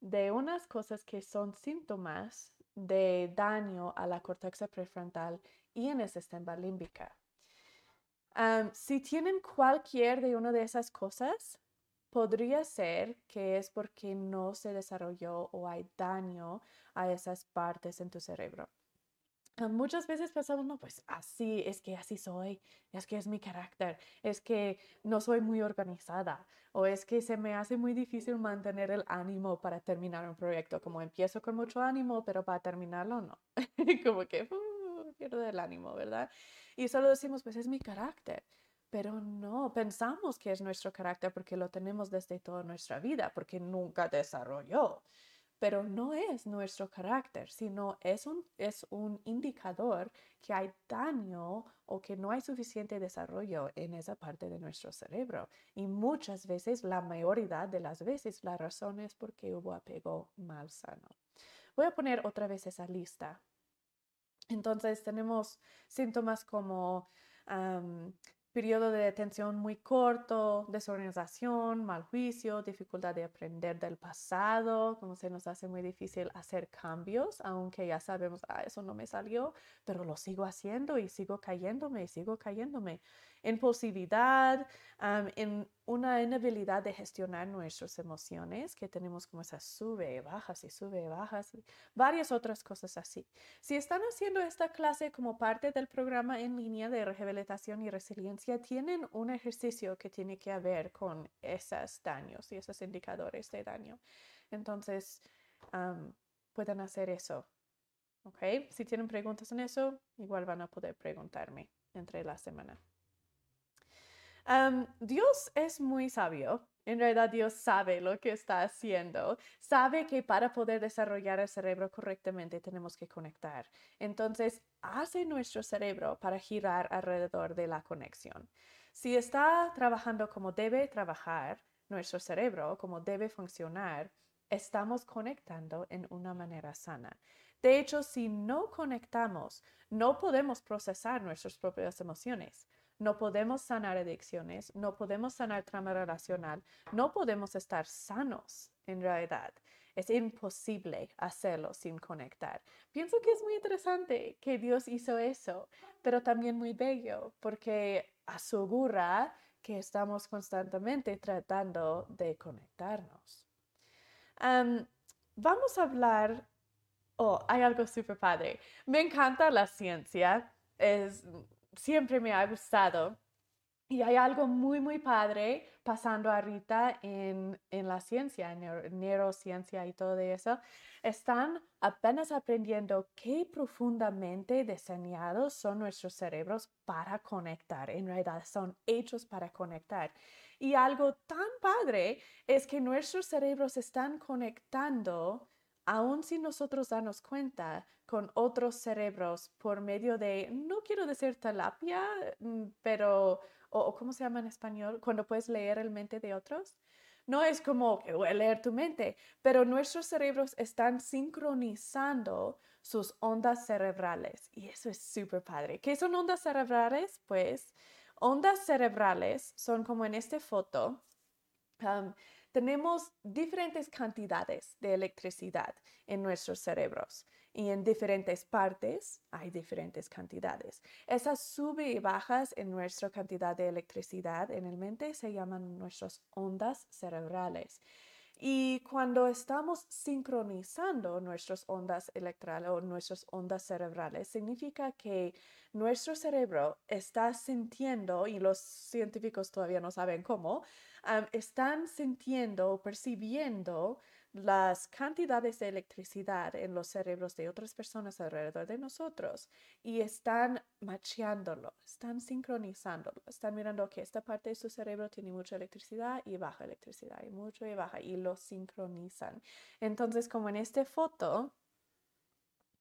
de unas cosas que son síntomas de daño a la corteza prefrontal y en el sistema límbica. si tienen cualquier de una de esas cosas, podría ser que es porque no se desarrolló o hay daño a esas partes en tu cerebro. Muchas veces pensamos, no, pues así, es que así soy, es que es mi carácter, es que no soy muy organizada, o es que se me hace muy difícil mantener el ánimo para terminar un proyecto, como empiezo con mucho ánimo, pero para terminarlo no, como que uh, pierdo el ánimo, ¿verdad? Y solo decimos, pues es mi carácter. Pero no, pensamos que es nuestro carácter porque lo tenemos desde toda nuestra vida, porque nunca desarrolló. Pero no es nuestro carácter, sino es un, es un indicador que hay daño o que no hay suficiente desarrollo en esa parte de nuestro cerebro. Y muchas veces, la mayoría de las veces, la razón es porque hubo apego mal sano. Voy a poner otra vez esa lista. Entonces tenemos síntomas como periodo de detención muy corto, desorganización, mal juicio, dificultad de aprender del pasado, como se nos hace muy difícil hacer cambios, aunque ya sabemos, ah, eso no me salió, pero lo sigo haciendo y sigo cayéndome y sigo cayéndome impulsividad, en una inhabilidad de gestionar nuestras emociones, que tenemos como esas sube bajas y sube bajas, y varias otras cosas así. Si están haciendo esta clase como parte del programa en línea de rehabilitación y resiliencia, tienen un ejercicio que tiene que ver con esos daños y esos indicadores de daño. Entonces, pueden hacer eso. ¿Ok? Si tienen preguntas en eso, igual van a poder preguntarme entre la semana. Dios es muy sabio. En realidad Dios sabe lo que está haciendo. Sabe que para poder desarrollar el cerebro correctamente tenemos que conectar. Entonces, hace nuestro cerebro para girar alrededor de la conexión. Si está trabajando como debe trabajar nuestro cerebro, como debe funcionar, estamos conectando en una manera sana. De hecho, si no conectamos, no podemos procesar nuestras propias emociones. No podemos sanar adicciones, no podemos sanar trauma relacional, no podemos estar sanos en realidad. Es imposible hacerlo sin conectar. Pienso que es muy interesante que Dios hizo eso, pero también muy bello porque asegura que estamos constantemente tratando de conectarnos. vamos a hablar, oh, hay algo súper padre. Me encanta la ciencia, es siempre me ha gustado. Y hay algo muy, muy padre pasando ahorita en, en la ciencia, en neurociencia y todo eso. Están apenas aprendiendo qué profundamente diseñados son nuestros cerebros para conectar. En realidad son hechos para conectar. Y algo tan padre es que nuestros cerebros están conectando aun si nosotros damos cuenta con otros cerebros por medio de, no quiero decir talapia, mm, pero, o, ¿cómo se llama en español? Cuando puedes leer el mente de otros. No es como leer tu mente, pero nuestros cerebros están sincronizando sus ondas cerebrales y eso es súper padre. ¿Qué son ondas cerebrales? Pues ondas cerebrales son como en esta foto tenemos diferentes cantidades de electricidad en nuestros cerebros y en diferentes partes hay diferentes cantidades. Esas sube y bajas en nuestra cantidad de electricidad en el mente se llaman nuestras ondas cerebrales. Y cuando estamos sincronizando nuestras ondas electrales o nuestras ondas cerebrales, significa que nuestro cerebro está sintiendo, y los científicos todavía no saben cómo, están sintiendo o percibiendo las cantidades de electricidad en los cerebros de otras personas alrededor de nosotros y están macheándolo, están sincronizándolo, están mirando que esta parte de su cerebro tiene mucha electricidad y baja electricidad y mucho y baja y lo sincronizan. Entonces, como en esta foto,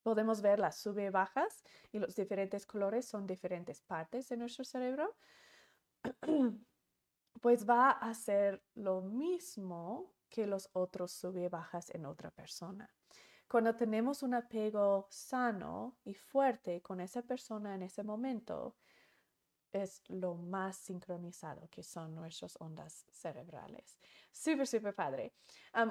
podemos ver las sube y bajas y los diferentes colores son diferentes partes de nuestro cerebro. pues va a hacer lo mismo que los otros sube bajas en otra persona. Cuando tenemos un apego sano y fuerte con esa persona en ese momento, es lo más sincronizado que son nuestras ondas cerebrales. Súper, súper padre.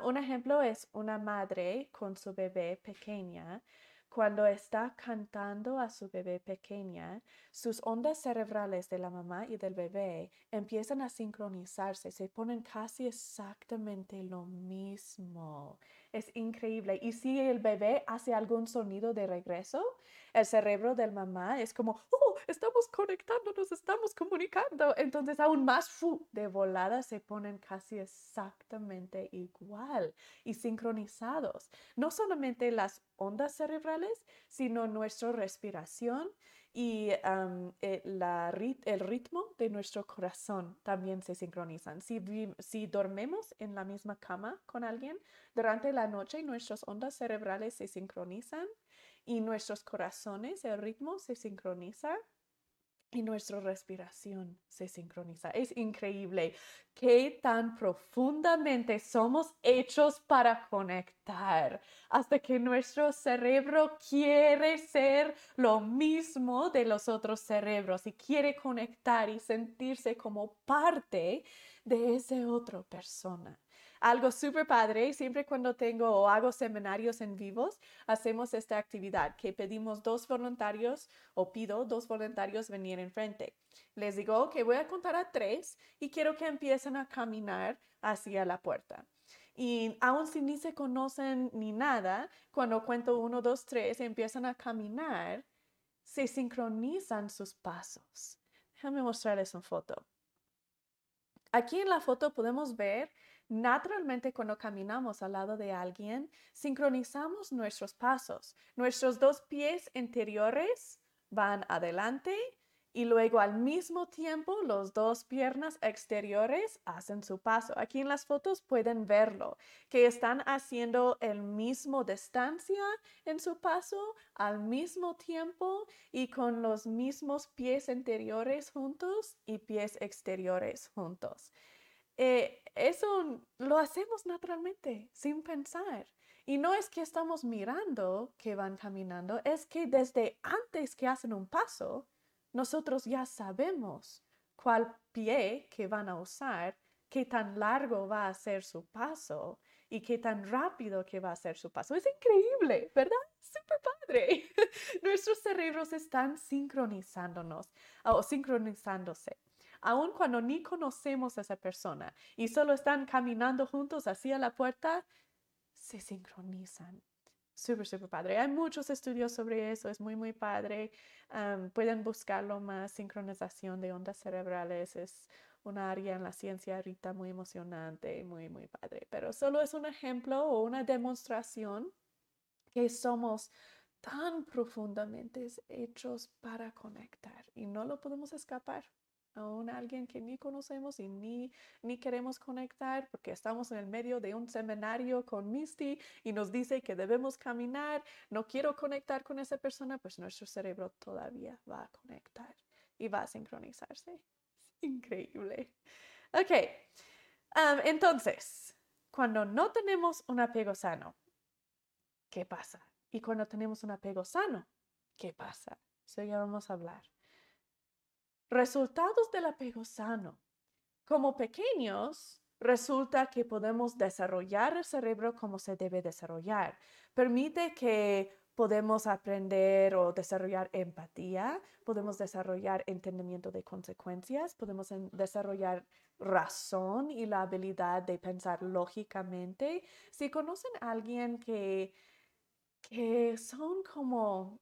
un ejemplo es una madre con su bebé pequeña cuando está cantando a su bebé pequeña, sus ondas cerebrales de la mamá y del bebé empiezan a sincronizarse, se ponen casi exactamente lo mismo. Es increíble. Y si el bebé hace algún sonido de regreso, el cerebro del mamá es como, oh, estamos conectándonos, estamos comunicando. Entonces aún más fu, de volada se ponen casi exactamente igual y sincronizados. No solamente las ondas cerebrales, sino nuestra respiración y eh, el ritmo de nuestro corazón también se sincronizan. Si, si dormemos en la misma cama con alguien, durante la noche nuestras ondas cerebrales se sincronizan y nuestros corazones, el ritmo se sincroniza y nuestra respiración se sincroniza. Es increíble qué tan profundamente somos hechos para conectar hasta que nuestro cerebro quiere ser lo mismo de los otros cerebros y quiere conectar y sentirse como parte de esa otra persona algo súper padre. Siempre cuando tengo o hago seminarios en vivos, hacemos esta actividad que pedimos dos voluntarios o pido dos voluntarios venir enfrente. Les digo que voy a contar a tres y quiero que empiecen a caminar hacia la puerta. Y aun si ni se conocen ni nada, cuando cuento uno, dos, tres, empiezan a caminar, se sincronizan sus pasos. Déjame mostrarles una foto. Aquí en la foto podemos ver Naturalmente, cuando caminamos al lado de alguien, sincronizamos nuestros pasos. Nuestros dos pies interiores van adelante y luego al mismo tiempo los dos piernas exteriores hacen su paso. Aquí en las fotos pueden verlo, que están haciendo el mismo distancia en su paso al mismo tiempo y con los mismos pies interiores juntos y pies exteriores juntos. Eh, eso lo hacemos naturalmente, sin pensar. Y no es que estamos mirando que van caminando, es que desde antes que hacen un paso, nosotros ya sabemos cuál pie que van a usar, qué tan largo va a ser su paso y qué tan rápido que va a ser su paso. Es increíble, ¿verdad? Súper padre. Nuestros cerebros están sincronizándonos o sincronizándose aun cuando ni conocemos a esa persona y solo están caminando juntos hacia la puerta, se sincronizan. Súper, súper padre. Hay muchos estudios sobre eso, es muy, muy padre. pueden buscarlo más. Sincronización de ondas cerebrales es un área en la ciencia ahorita muy emocionante muy, muy padre. Pero solo es un ejemplo o una demostración que somos tan profundamente hechos para conectar y no lo podemos escapar a alguien que ni conocemos y ni, ni queremos conectar porque estamos en el medio de un seminario con Misty y nos dice que debemos caminar, no quiero conectar con esa persona, pues nuestro cerebro todavía va a conectar y va a sincronizarse. increíble. Ok, entonces, cuando no tenemos un apego sano, ¿qué pasa? Y cuando tenemos un apego sano, ¿qué pasa? Eso ya vamos a hablar. Resultados del apego sano. Como pequeños, resulta que podemos desarrollar el cerebro como se debe desarrollar. Permite que podemos aprender o desarrollar empatía, podemos desarrollar entendimiento de consecuencias, podemos desarrollar razón y la habilidad de pensar lógicamente. Si conocen a alguien que, que son como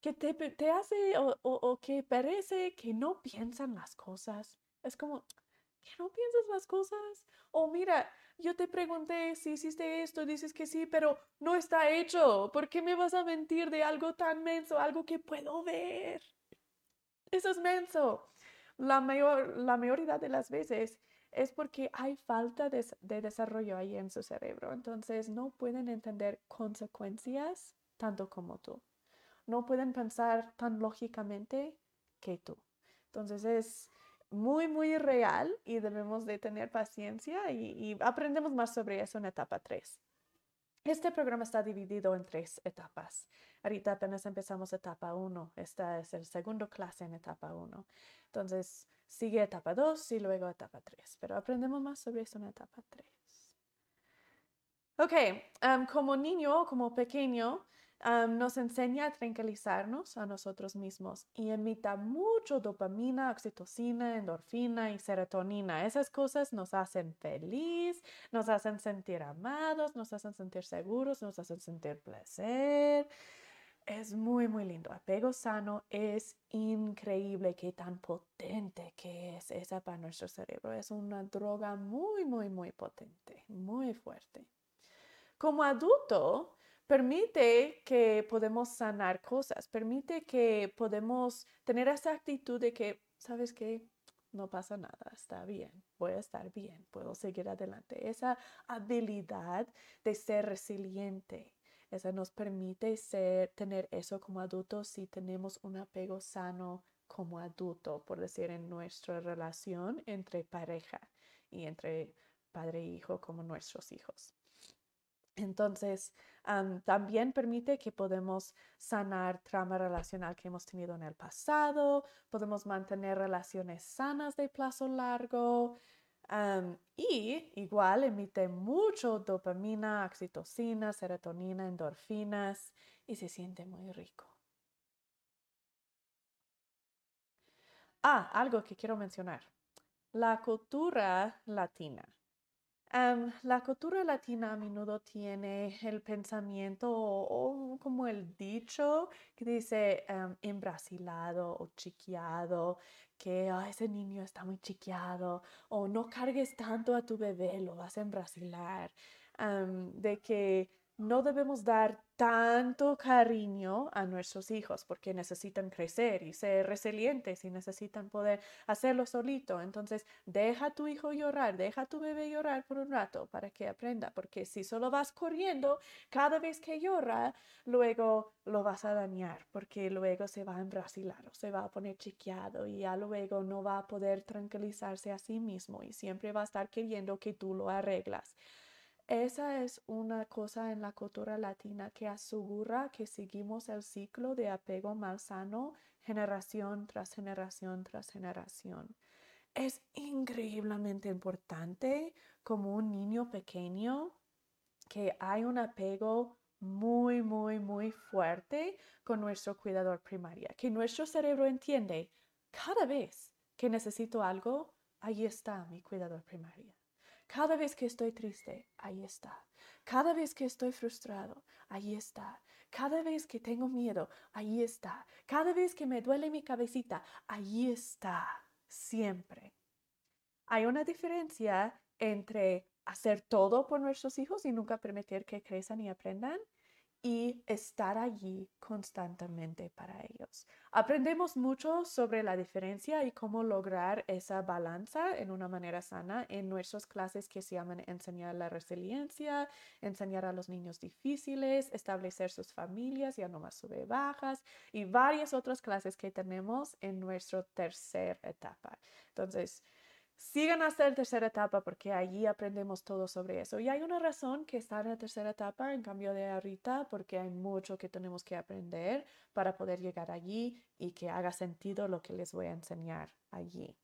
que te, hace o, que parece que no piensan las cosas. Es como, que no piensas las cosas. O mira, yo te pregunté si hiciste esto, dices que sí, pero no está hecho. ¿Por qué me vas a mentir de algo tan menso, algo que puedo ver? Eso es menso. La, mayor, la mayoría de las veces es porque hay falta de, de desarrollo ahí en su cerebro. Entonces no pueden entender consecuencias tanto como tú no pueden pensar tan lógicamente que tú. Entonces es muy, muy real y debemos de tener paciencia y, aprendemos más sobre eso en etapa 3. Este programa está dividido en tres etapas. Ahorita apenas empezamos etapa 1. Esta es el segundo clase en etapa 1. Entonces, sigue etapa 2 y luego etapa 3. Pero aprendemos más sobre eso en etapa 3. Ok, como niño, como pequeño, nos enseña a tranquilizarnos a nosotros mismos y emita mucho dopamina, oxitocina, endorfina y serotonina. Esas cosas nos hacen feliz, nos hacen sentir amados, nos hacen sentir seguros, nos hacen sentir placer. es muy, muy lindo. Apego sano es increíble qué tan potente que es esa para nuestro cerebro. Es una droga muy, muy, muy potente, muy fuerte. Como adulto, permite que podemos sanar cosas, permite que podemos tener esa actitud de que, ¿sabes qué? No pasa nada, está bien, voy a estar bien, puedo seguir adelante. Esa habilidad de ser resiliente, esa nos permite ser, tener eso como adultos si tenemos un apego sano como adulto, por decir, en nuestra relación entre pareja y entre padre e hijo como nuestros hijos. Entonces, también permite que podemos sanar trauma relacional que hemos tenido en el pasado, podemos mantener relaciones sanas de plazo largo, y igual emite mucho dopamina, oxitocina, serotonina, endorfinas y se siente muy rico. Ah, algo que quiero mencionar. La cultura latina. La cultura latina a menudo tiene el pensamiento o, como el dicho que dice embrasilado o chiqueado, que ese niño está muy chiqueado o no cargues tanto a tu bebé, lo vas a embrasilar, de que no debemos dar tanto cariño a nuestros hijos porque necesitan crecer y ser resilientes y necesitan poder hacerlo solito. Entonces, deja a tu hijo llorar, deja a tu bebé llorar por un rato para que aprenda, porque si solo vas corriendo cada vez que llora, luego lo vas a dañar porque luego se va a embrasilar o se va a poner chiqueado y ya luego no va a poder tranquilizarse a sí mismo y siempre va a estar queriendo que tú lo arreglas. Esa es una cosa en la cultura latina que asegura que seguimos el ciclo de apego malsano generación tras generación tras generación. Es increíblemente importante como un niño pequeño que hay un apego muy, muy, muy fuerte con nuestro cuidador primario, que nuestro cerebro entiende cada vez que necesito algo, ahí está mi cuidador primario. Cada vez que estoy triste, ahí está. Cada vez que estoy frustrado, ahí está. Cada vez que tengo miedo, ahí está. Cada vez que me duele mi cabecita, ahí está. Siempre. Hay una diferencia entre hacer todo por nuestros hijos y nunca permitir que crezcan y aprendan y estar allí constantemente para ellos. Aprendemos mucho sobre la diferencia y cómo lograr esa balanza en una manera sana en nuestras clases que se llaman enseñar la resiliencia, enseñar a los niños difíciles, establecer sus familias, ya no más sube bajas y varias otras clases que tenemos en nuestra tercera etapa. Entonces, sigan hasta la tercera etapa porque allí aprendemos todo sobre eso. Y hay una razón que está en la tercera etapa en cambio de ahorita porque hay mucho que tenemos que aprender para poder llegar allí y que haga sentido lo que les voy a enseñar allí.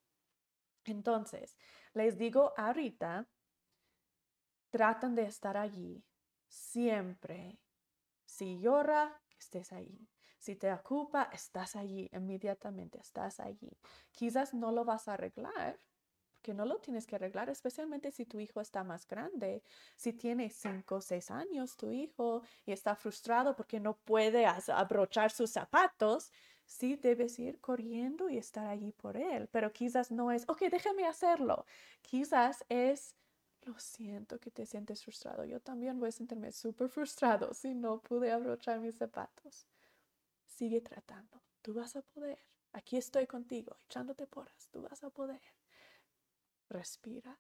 Entonces, les digo ahorita, tratan de estar allí siempre. Si llora, estés allí. Si te ocupa, estás allí, inmediatamente estás allí. Quizás no lo vas a arreglar, que no lo tienes que arreglar, especialmente si tu hijo está más grande. Si tiene cinco o seis años tu hijo y está frustrado porque no puede abrochar sus zapatos, sí debes ir corriendo y estar allí por él. Pero quizás no es, ok, déjame hacerlo. Quizás es, lo siento que te sientes frustrado. Yo también voy a sentirme súper frustrado si no pude abrochar mis zapatos. Sigue tratando. Tú vas a poder. Aquí estoy contigo, echándote porras. Tú vas a poder respira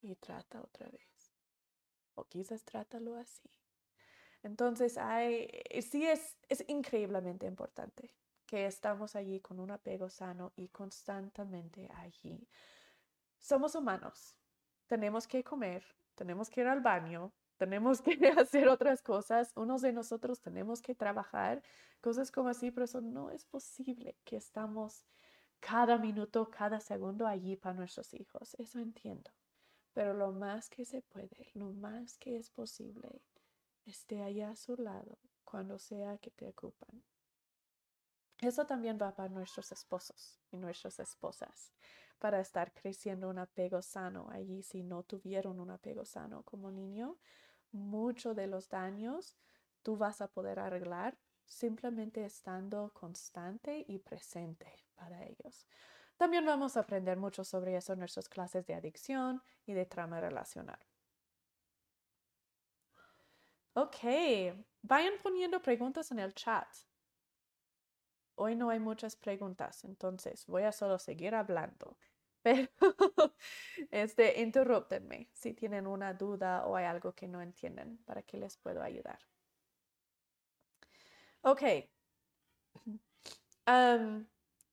y trata otra vez. O quizás trátalo así. Entonces, hay, eh, sí es, es increíblemente importante que estamos allí con un apego sano y constantemente allí. Somos humanos, tenemos que comer, tenemos que ir al baño, tenemos que hacer otras cosas, unos de nosotros tenemos que trabajar, cosas como así, pero eso no es posible que estamos cada minuto, cada segundo allí para nuestros hijos. Eso entiendo. Pero lo más que se puede, lo más que es posible, esté allá a su lado cuando sea que te ocupan. Eso también va para nuestros esposos y nuestras esposas, para estar creciendo un apego sano allí. Si no tuvieron un apego sano como niño, mucho de los daños tú vas a poder arreglar simplemente estando constante y presente para ellos. También vamos a aprender mucho sobre eso en nuestras clases de adicción y de trama relacional. Ok, vayan poniendo preguntas en el chat. Hoy no hay muchas preguntas, entonces voy a solo seguir hablando. Pero, este, interrúptenme si tienen una duda o hay algo que no entienden para que les puedo ayudar. Ok.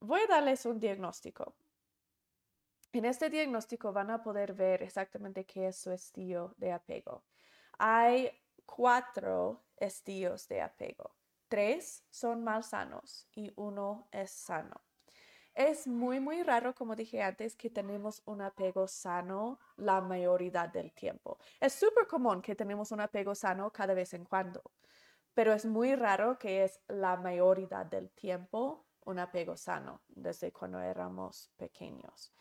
Voy a darles un diagnóstico. En este diagnóstico van a poder ver exactamente qué es su estilo de apego. Hay cuatro estilos de apego. Tres son malsanos y uno es sano. Es muy, muy raro, como dije antes, que tenemos un apego sano la mayoría del tiempo. Es súper común que tenemos un apego sano cada vez en cuando, pero es muy raro que es la mayoría del tiempo un apego sano desde cuando éramos pequeños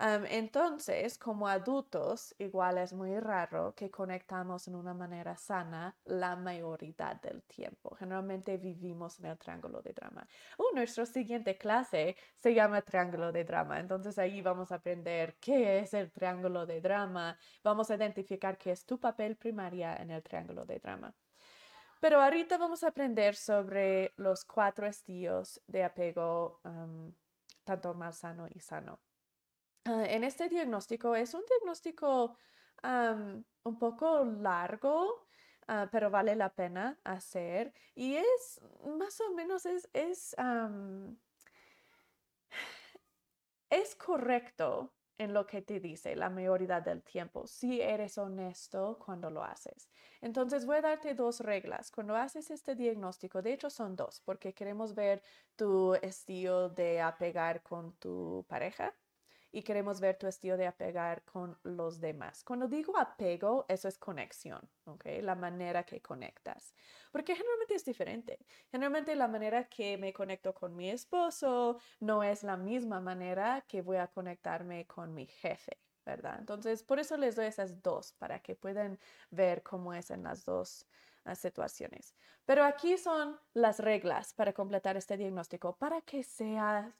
entonces, como adultos, igual es muy raro que conectamos en una manera sana la mayoría del tiempo. Generalmente vivimos en el triángulo de drama. Uh, nuestra siguiente clase se llama triángulo de drama. Entonces ahí vamos a aprender qué es el triángulo de drama. Vamos a identificar qué es tu papel primaria en el triángulo de drama. Pero ahorita vamos a aprender sobre los cuatro estilos de apego, tanto más sano y sano. Ah, en este diagnóstico es un diagnóstico un poco largo, ah, pero vale la pena hacer. Y es más o menos, es, es, es correcto en lo que te dice la mayoría del tiempo, si eres honesto cuando lo haces. Entonces voy a darte dos reglas. Cuando haces este diagnóstico, de hecho son dos, porque queremos ver tu estilo de apegar con tu pareja y queremos ver tu estilo de apegar con los demás. Cuando digo apego, eso es conexión, ¿ok? La manera que conectas. Porque generalmente es diferente. Generalmente la manera que me conecto con mi esposo no es la misma manera que voy a conectarme con mi jefe, ¿verdad? Entonces, por eso les doy esas dos, para que puedan ver cómo es en las dos ah, situaciones. Pero aquí son las reglas para completar este diagnóstico para que sea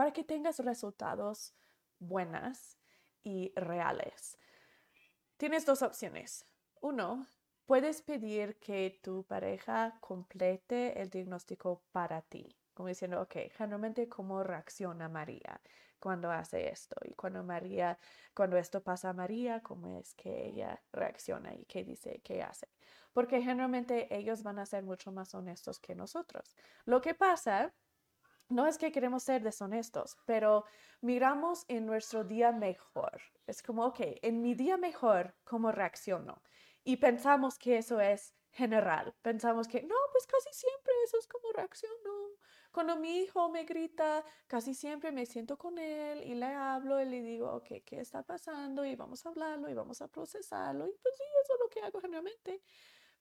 para que tengas resultados buenas y reales. Tienes dos opciones. Uno, puedes pedir que tu pareja complete el diagnóstico para ti, como diciendo, ok, generalmente cómo reacciona María cuando hace esto y cuando María, cuando esto pasa a María, cómo es que ella reacciona y qué dice, qué hace. Porque generalmente ellos van a ser mucho más honestos que nosotros. Lo que pasa no es que queremos ser deshonestos, pero miramos en nuestro día mejor. Es como, ok, en mi día mejor, ¿cómo reacciono? Y pensamos que eso es general. Pensamos que, no, pues casi siempre eso es como reacciono. Cuando mi hijo me grita, casi siempre me siento con él y le hablo y le digo, ok, ¿qué está pasando? Y vamos a hablarlo y vamos a procesarlo. Y pues sí, eso es lo que hago generalmente.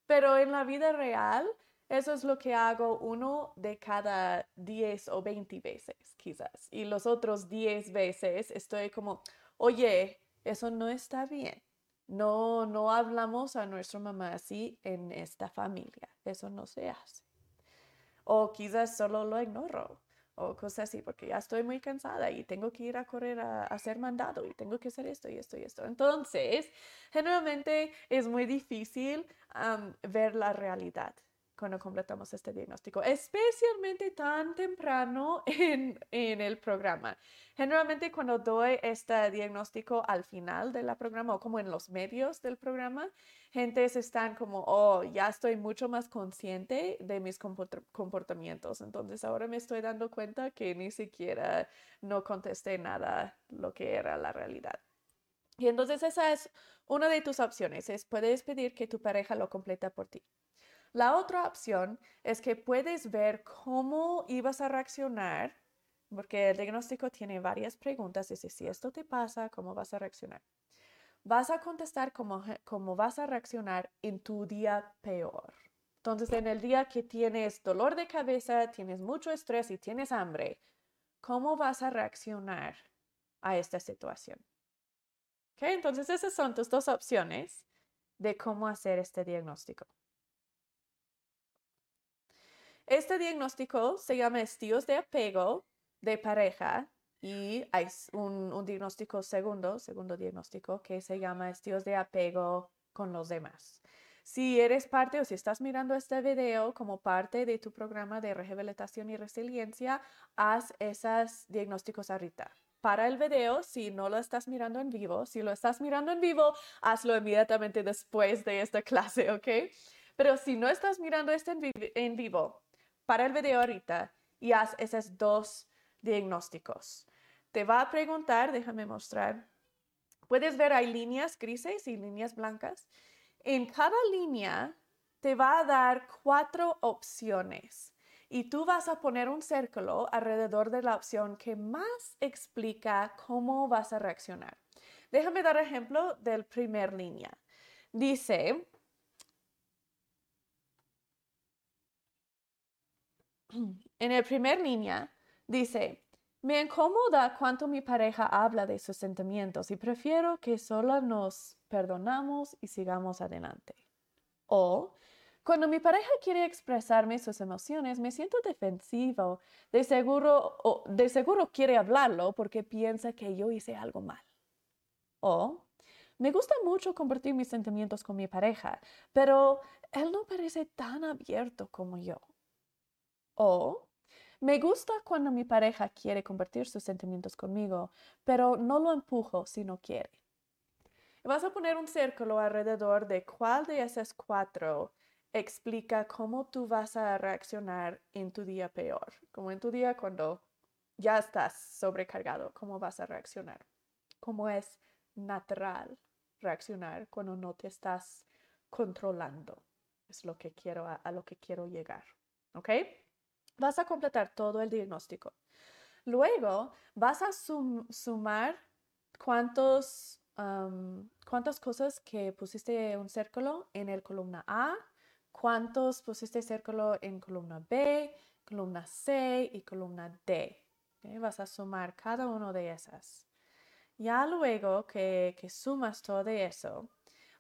Pero en la vida real, eso es lo que hago uno de cada 10 o 20 veces, quizás. Y los otros 10 veces estoy como, oye, eso no está bien. No, no hablamos a nuestra mamá así en esta familia. Eso no se hace. O quizás solo lo ignoro o cosas así, porque ya estoy muy cansada y tengo que ir a correr a, hacer mandado y tengo que hacer esto y esto y esto. Entonces, generalmente es muy difícil ver la realidad cuando completamos este diagnóstico, especialmente tan temprano en, en, el programa. Generalmente cuando doy este diagnóstico al final del programa o como en los medios del programa, gentes están como, oh, ya estoy mucho más consciente de mis comportamientos. Entonces ahora me estoy dando cuenta que ni siquiera no contesté nada lo que era la realidad. Y entonces esa es una de tus opciones, es puedes pedir que tu pareja lo complete por ti. La otra opción es que puedes ver cómo ibas a reaccionar, porque el diagnóstico tiene varias preguntas, es si esto te pasa, cómo vas a reaccionar. Vas a contestar cómo, cómo vas a reaccionar en tu día peor. Entonces, en el día que tienes dolor de cabeza, tienes mucho estrés y tienes hambre, ¿cómo vas a reaccionar a esta situación? ¿Okay? Entonces, esas son tus dos opciones de cómo hacer este diagnóstico. Este diagnóstico se llama estilos de apego de pareja y hay un, un diagnóstico segundo, segundo diagnóstico, que se llama estilos de apego con los demás. Si eres parte o si estás mirando este video como parte de tu programa de rehabilitación y resiliencia, haz esos diagnósticos ahorita. Para el video, si no lo estás mirando en vivo, si lo estás mirando en vivo, hazlo inmediatamente después de esta clase, ¿ok? Pero si no estás mirando esto en, en vivo, para el video ahorita y haz esos dos diagnósticos. Te va a preguntar, déjame mostrar. Puedes ver hay líneas grises y líneas blancas. En cada línea te va a dar cuatro opciones y tú vas a poner un círculo alrededor de la opción que más explica cómo vas a reaccionar. Déjame dar ejemplo del primer línea. Dice, en el primer línea, dice, me incomoda cuando mi pareja habla de sus sentimientos y prefiero que solo nos perdonamos y sigamos adelante. O, cuando mi pareja quiere expresarme sus emociones, me siento defensivo. De seguro, o de seguro quiere hablarlo porque piensa que yo hice algo mal. O, me gusta mucho compartir mis sentimientos con mi pareja, pero él no parece tan abierto como yo. O, me gusta cuando mi pareja quiere compartir sus sentimientos conmigo, pero no lo empujo si no quiere. Vas a poner un círculo alrededor de cuál de esas cuatro explica cómo tú vas a reaccionar en tu día peor, como en tu día cuando ya estás sobrecargado, cómo vas a reaccionar, cómo es natural reaccionar cuando no te estás controlando. Es lo que quiero a, a lo que quiero llegar, ¿ok? Vas a completar todo el diagnóstico. Luego vas a sumar cuántos, cuántas cosas que pusiste un círculo en el columna A, cuántos pusiste círculo en columna B, columna C y columna D. Vas a sumar cada uno de esas. Ya luego que, que sumas todo eso,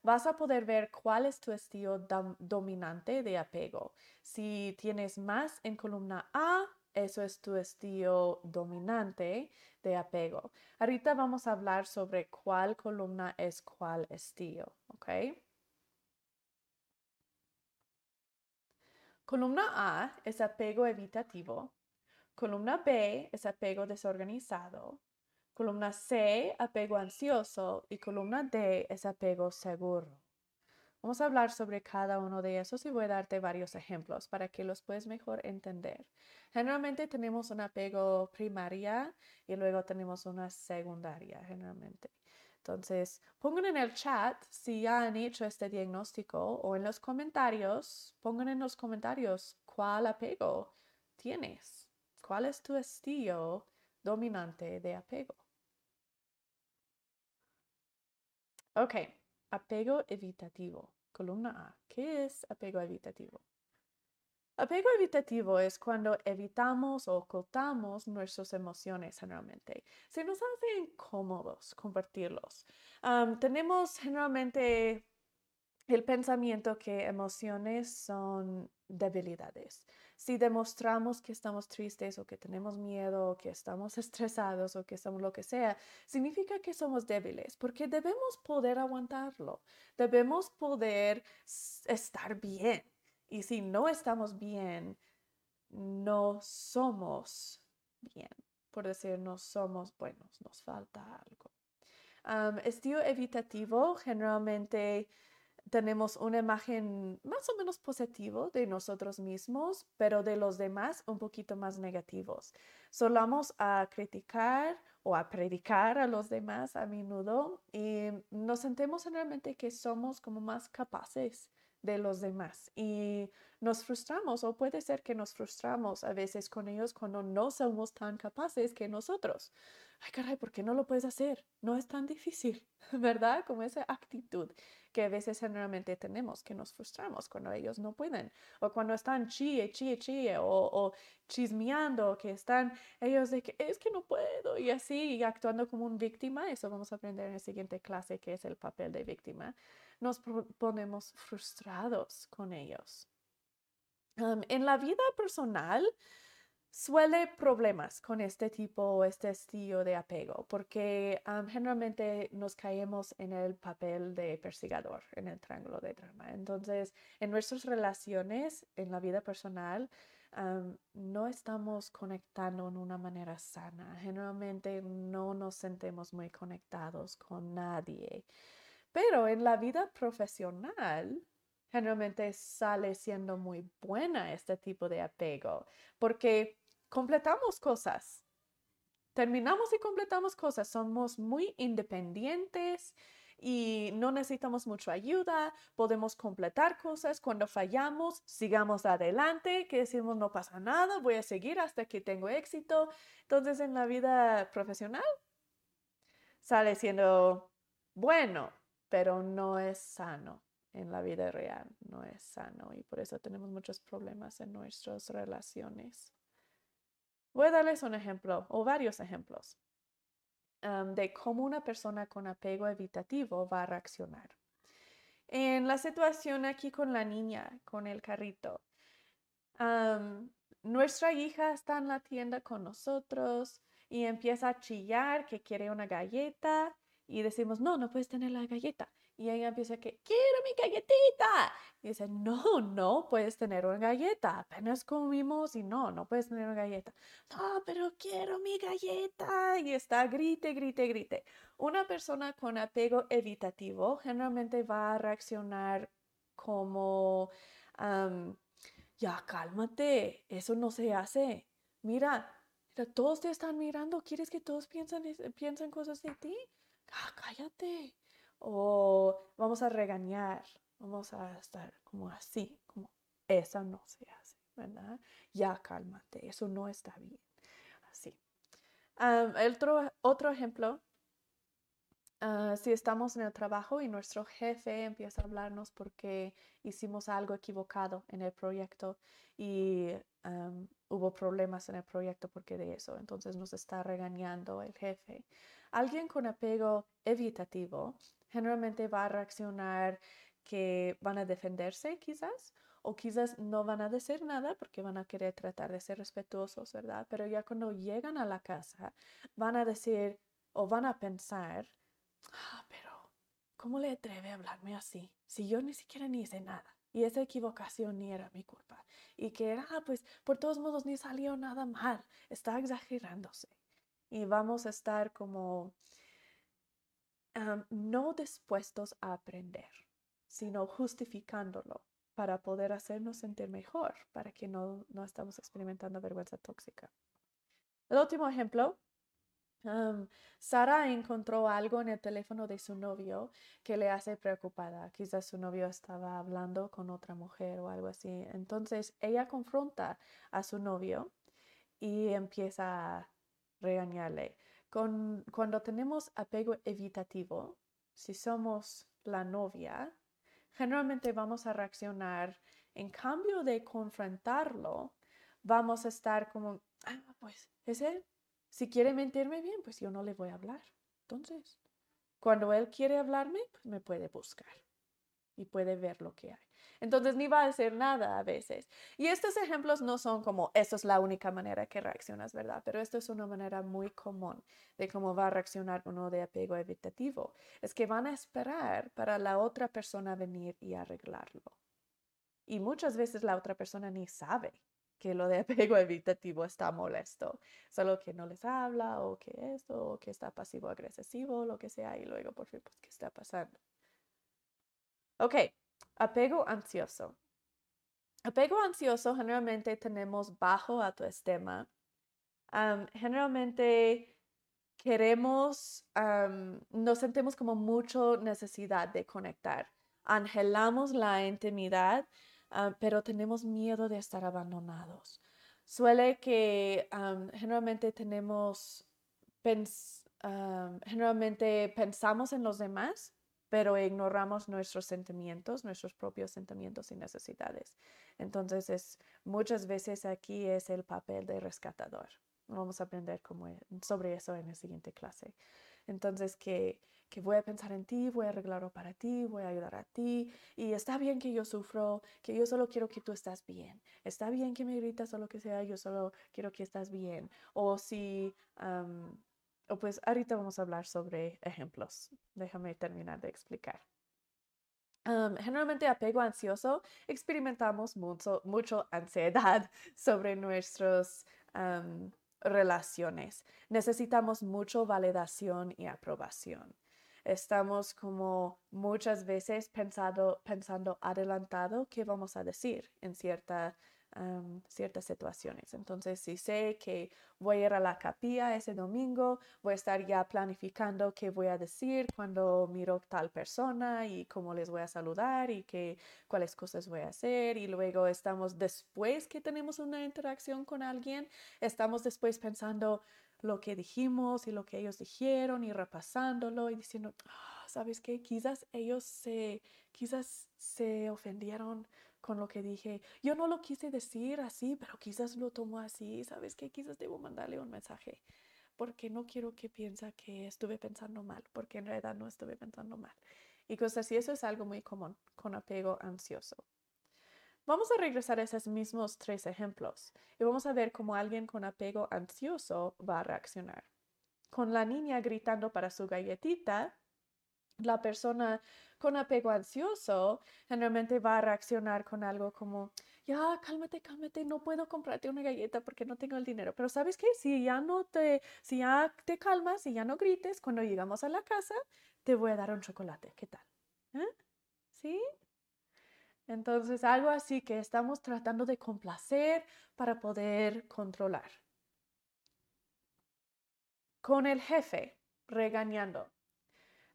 vas a poder ver cuál es tu estilo dominante de apego. Si tienes más en columna A, eso es tu estilo dominante de apego. Ahorita vamos a hablar sobre cuál columna es cuál estilo, ¿ok? Columna A es apego evitativo. Columna B es apego desorganizado. Columna C, apego ansioso y columna D es apego seguro. Vamos a hablar sobre cada uno de esos y voy a darte varios ejemplos para que los puedas mejor entender. Generalmente tenemos un apego primaria y luego tenemos una secundaria, generalmente. Entonces, pongan en el chat si ya han hecho este diagnóstico o en los comentarios, pongan en los comentarios cuál apego tienes, cuál es tu estilo dominante de apego. Ok, apego evitativo. Columna A. ¿Qué es apego evitativo? Apego evitativo es cuando evitamos o ocultamos nuestras emociones generalmente. Se nos hace incómodos compartirlos. tenemos generalmente el pensamiento que emociones son debilidades. Si demostramos que estamos tristes o que tenemos miedo o que estamos estresados o que estamos lo que sea, significa que somos débiles porque debemos poder aguantarlo, debemos poder estar bien. Y si no estamos bien, no somos bien. Por decir, no somos buenos, nos falta algo. estilo evitativo generalmente tenemos una imagen más o menos positiva de nosotros mismos, pero de los demás un poquito más negativos. Solamos a criticar o a predicar a los demás a menudo y nos sentimos realmente que somos como más capaces de los demás y nos frustramos o puede ser que nos frustramos a veces con ellos cuando no somos tan capaces que nosotros. Ay, caray, ¿por qué no lo puedes hacer? No es tan difícil, ¿verdad? Como esa actitud que a veces generalmente tenemos, que nos frustramos cuando ellos no pueden, o cuando están chie, chie, chie, o, o chismeando, que están ellos de que es que no puedo, y así, y actuando como un víctima, eso vamos a aprender en la siguiente clase, que es el papel de víctima, nos ponemos frustrados con ellos. en la vida personal, suele problemas con este tipo, este estilo de apego, porque generalmente nos caemos en el papel de persigador, en el triángulo de drama. Entonces, en nuestras relaciones, en la vida personal, no estamos conectando en una manera sana. Generalmente no nos sentimos muy conectados con nadie. Pero en la vida profesional, generalmente sale siendo muy buena este tipo de apego, porque completamos cosas. Terminamos y completamos cosas. Somos muy independientes y no necesitamos mucha ayuda. Podemos completar cosas. Cuando fallamos, sigamos adelante, que decimos no pasa nada, voy a seguir hasta que tengo éxito. Entonces en la vida profesional sale siendo bueno, pero no es sano en la vida real, no es sano y por eso tenemos muchos problemas en nuestras relaciones. Voy a darles un ejemplo o varios ejemplos de cómo una persona con apego evitativo va a reaccionar. En la situación aquí con la niña, con el carrito, nuestra hija está en la tienda con nosotros y empieza a chillar que quiere una galleta y decimos, no, no puedes tener la galleta. Y ella empieza que, quiero mi galletita. Y dice, no, no puedes tener una galleta. Apenas comimos y no, no puedes tener una galleta. No, pero quiero mi galleta. Y está grite, grite, grite. Una persona con apego evitativo generalmente va a reaccionar como, ya cálmate, eso no se hace. Mira, mira, todos te están mirando. ¿Quieres que todos piensen, piensen cosas de ti? Ah, cállate o vamos a regañar, vamos a estar como así, como eso no se hace, ¿verdad? Ya cálmate, eso no está bien, así. otro, otro ejemplo, ah, si estamos en el trabajo y nuestro jefe empieza a hablarnos porque hicimos algo equivocado en el proyecto y hubo problemas en el proyecto porque de eso, entonces nos está regañando el jefe. Alguien con apego evitativo generalmente va a reaccionar que van a defenderse quizás o quizás no van a decir nada porque van a querer tratar de ser respetuosos, ¿verdad? Pero ya cuando llegan a la casa van a decir o van a pensar, ah, pero ¿cómo le atreve a hablarme así? Si yo ni siquiera ni hice nada. Y esa equivocación ni era mi culpa. Y que, ah, pues por todos modos ni salió nada mal. Está exagerándose. Y vamos a estar como no dispuestos a aprender, sino justificándolo para poder hacernos sentir mejor, para que no, no estamos experimentando vergüenza tóxica. El último ejemplo, Sara encontró algo en el teléfono de su novio que le hace preocupada. Quizás su novio estaba hablando con otra mujer o algo así. Entonces ella confronta a su novio y empieza a regañarle cuando tenemos apego evitativo, si somos la novia, generalmente vamos a reaccionar, en cambio de confrontarlo, vamos a estar como, ah, pues es él. Si quiere mentirme bien, pues yo no le voy a hablar. Entonces, cuando él quiere hablarme, pues me puede buscar y puede ver lo que hay. Entonces ni va a decir nada a veces. Y estos ejemplos no son como, esto es la única manera que reaccionas, ¿verdad? Pero esto es una manera muy común de cómo va a reaccionar uno de apego evitativo. Es que van a esperar para la otra persona venir y arreglarlo. Y muchas veces la otra persona ni sabe que lo de apego evitativo está molesto, solo que no les habla o que esto, o que está pasivo-agresivo, lo que sea, y luego por fin, pues, ¿qué está pasando? Ok, Apego ansioso. Apego ansioso generalmente tenemos bajo autoestima. generalmente queremos, nos sentimos como mucho necesidad de conectar. Angelamos la intimidad, pero tenemos miedo de estar abandonados. Suele que generalmente tenemos, generalmente pensamos en los demás, pero ignoramos nuestros sentimientos, nuestros propios sentimientos y necesidades. Entonces, es, muchas veces aquí es el papel de rescatador. Vamos a aprender e, sobre eso en la siguiente clase. Entonces, que que voy a pensar en ti, voy a arreglarlo para ti, voy a ayudar a ti. Y está bien que yo sufro, que yo solo quiero que tú estás bien. Está bien que me gritas o lo que sea, yo solo quiero que estás bien. O si, pues ahorita vamos a hablar sobre ejemplos. Déjame terminar de explicar. generalmente apego ansioso, experimentamos mucho, ansiedad sobre nuestras relaciones. Necesitamos mucho validación y aprobación. Estamos como muchas veces pensado, pensando adelantado qué vamos a decir en cierta ciertas situaciones. Entonces, si sé que voy a ir a la capilla ese domingo, voy a estar ya planificando qué voy a decir cuando miro tal persona y cómo les voy a saludar y qué, cuáles cosas voy a hacer. Y luego estamos después que tenemos una interacción con alguien, estamos después pensando lo que dijimos y lo que ellos dijeron y repasándolo y diciendo, ah, ¿sabes qué? Quizás ellos se, quizás se ofendieron con lo que dije. Yo no lo quise decir así, pero quizás lo tomo así. ¿Sabes qué? Quizás debo mandarle un mensaje porque no quiero que piense que estuve pensando mal, porque en realidad no estuve pensando mal. Y cosas así, eso es algo muy común con apego ansioso. Vamos a regresar a esos mismos tres ejemplos y vamos a ver cómo alguien con apego ansioso va a reaccionar. Con la niña gritando para su galletita, la persona con apego ansioso generalmente va a reaccionar con algo como, ya, cálmate, cálmate, no puedo comprarte una galleta porque no tengo el dinero. Pero sabes qué, si ya no te, si ya te calmas, si ya no grites, cuando llegamos a la casa, te voy a dar un chocolate. ¿Qué tal? ¿Eh? ¿Sí? Entonces, algo así que estamos tratando de complacer para poder controlar. Con el jefe regañando.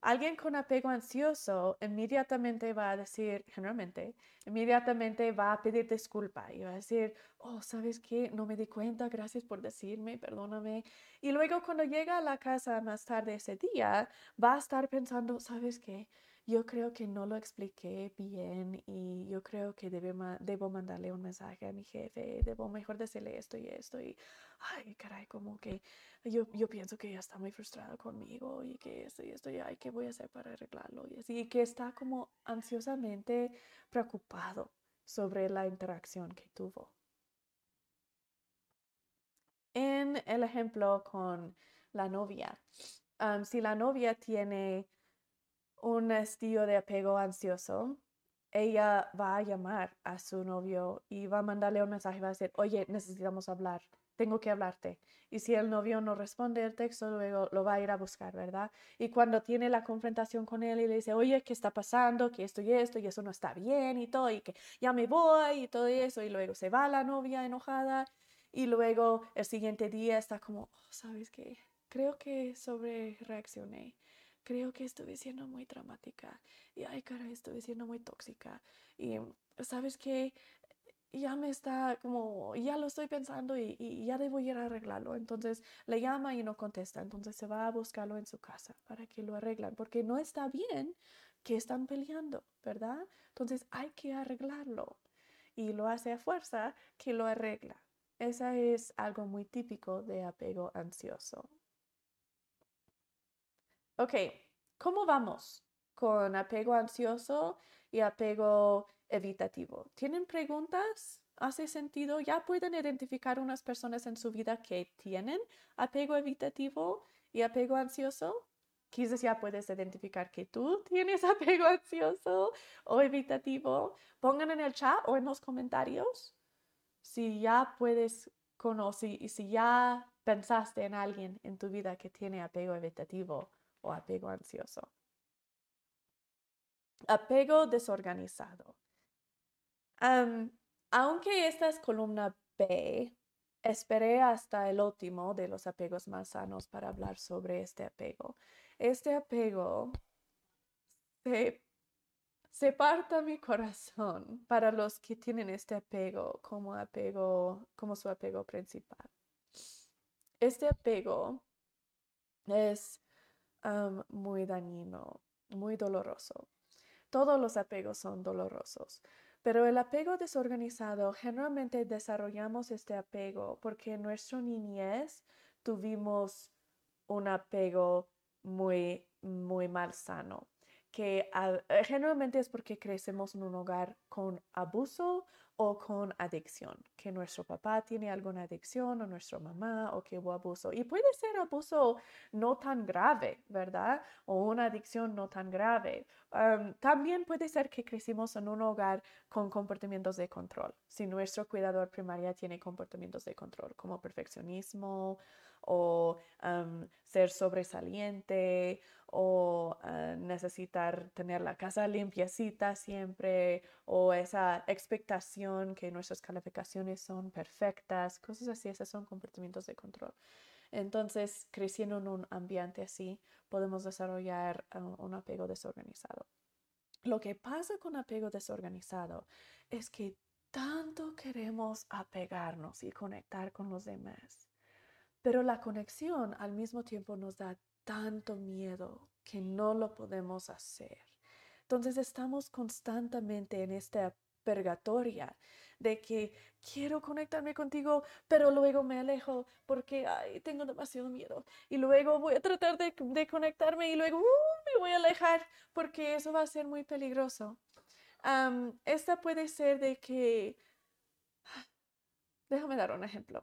Alguien con apego ansioso inmediatamente va a decir, generalmente, inmediatamente va a pedir disculpa y va a decir, oh, ¿sabes qué? No me di cuenta, gracias por decirme, perdóname. Y luego cuando llega a la casa más tarde ese día, va a estar pensando, ¿sabes qué? Yo creo que no lo expliqué bien y yo creo que debo mandarle un mensaje a mi jefe, debo mejor decirle esto y esto y, ay, caray, como que yo, yo pienso que ya está muy frustrado conmigo y que esto y esto y, ay, ¿qué voy a hacer para arreglarlo? Y así, que está como ansiosamente preocupado sobre la interacción que tuvo. En el ejemplo con la novia, si la novia tiene un estilo de apego ansioso, ella va a llamar a su novio y va a mandarle un mensaje, va a decir, oye, necesitamos hablar, tengo que hablarte. Y si el novio no responde el texto, luego lo va a ir a buscar, ¿verdad? Y cuando tiene la confrontación con él y le dice, oye, ¿qué está pasando? Que esto y esto, y eso no está bien y todo, y que ya me voy y todo eso, y luego se va la novia enojada, y luego el siguiente día está como, oh, ¿sabes qué? Creo que sobre reaccioné creo que estuve siendo muy dramática y ay, cara, estuve siendo muy tóxica y sabes que ya me está como, ya lo estoy pensando y, ya debo ir a arreglarlo. Entonces le llama y no contesta. Entonces se va a buscarlo en su casa para que lo arreglan, porque no está bien que están peleando, ¿verdad? Entonces hay que arreglarlo y lo hace a fuerza que lo arregla. Esa es algo muy típico de apego ansioso. Ok, ¿cómo vamos con apego ansioso y apego evitativo? ¿Tienen preguntas? ¿Hace sentido? ¿Ya pueden identificar unas personas en su vida que tienen apego evitativo y apego ansioso? Quizás ya puedes identificar que tú tienes apego ansioso o evitativo. Pongan en el chat o en los comentarios si ya puedes conocer y si ya pensaste en alguien en tu vida que tiene apego evitativo o apego ansioso. Apego desorganizado. aunque esta es columna B, esperé hasta el último de los apegos más sanos para hablar sobre este apego. Este apego se, se parta mi corazón para los que tienen este apego como apego, como su apego principal. Este apego es muy dañino, muy doloroso. Todos los apegos son dolorosos, pero el apego desorganizado, generalmente desarrollamos este apego porque en nuestra niñez tuvimos un apego muy muy mal sano que eh, generalmente es porque crecemos en un hogar con abuso o con adicción, que nuestro papá tiene alguna adicción o nuestra mamá o que hubo abuso. Y puede ser abuso no tan grave, ¿verdad? O una adicción no tan grave. también puede ser que crecimos en un hogar con comportamientos de control. Si nuestro cuidador primaria tiene comportamientos de control como perfeccionismo o ser sobresaliente o ah, necesitar tener la casa limpiecita siempre o esa expectación que nuestras calificaciones son perfectas, cosas así, esos son comportamientos de control. Entonces, creciendo en un ambiente así, podemos desarrollar ah, un apego desorganizado. Lo que pasa con apego desorganizado es que tanto queremos apegarnos y conectar con los demás pero la conexión al mismo tiempo nos da tanto miedo que no lo podemos hacer. Entonces estamos constantemente en esta purgatoria de que quiero conectarme contigo, pero luego me alejo porque tengo demasiado miedo. Y luego voy a tratar de, conectarme y luego uh, me voy a alejar porque eso va a ser muy peligroso. esta puede ser de que... Déjame dar un ejemplo.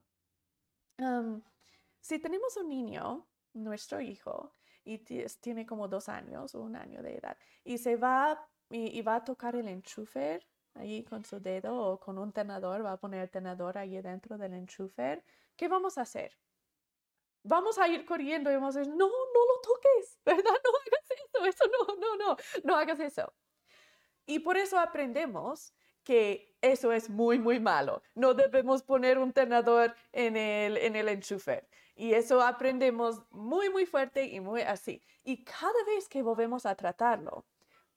Si tenemos un niño, nuestro hijo, y tiene como dos años o un año de edad, y se va y, va a tocar el enchufer ahí con su dedo o con un tenedor, va a poner el tenedor ahí dentro del enchufer, ¿qué vamos a hacer? Vamos a ir corriendo y vamos a decir, no, no lo toques, ¿verdad? No hagas eso, eso no, no, no, no hagas eso. Y por eso aprendemos que eso es muy, muy malo. No debemos poner un tenedor en el, en el enchufer. Y eso aprendemos muy, muy fuerte y muy así. Y cada vez que volvemos a tratarlo,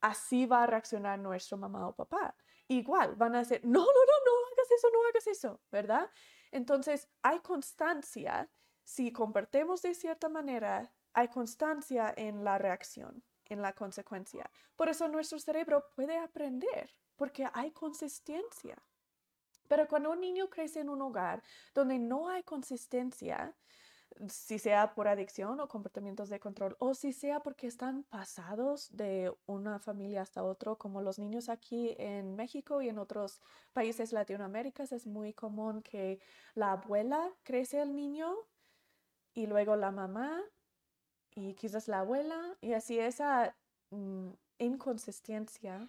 así va a reaccionar nuestro mamá o papá. Igual, van a decir, no, no, no, no hagas eso, no hagas eso, ¿verdad? Entonces, hay constancia. Si compartimos de cierta manera, hay constancia en la reacción, en la consecuencia. Por eso nuestro cerebro puede aprender, porque hay consistencia. Pero cuando un niño crece en un hogar donde no hay consistencia, si sea por adicción o comportamientos de control, o si sea porque están pasados de una familia hasta otro, como los niños aquí en México y en otros países latinoamericanos, es muy común que la abuela crece el niño y luego la mamá y quizás la abuela, y así esa mm, inconsistencia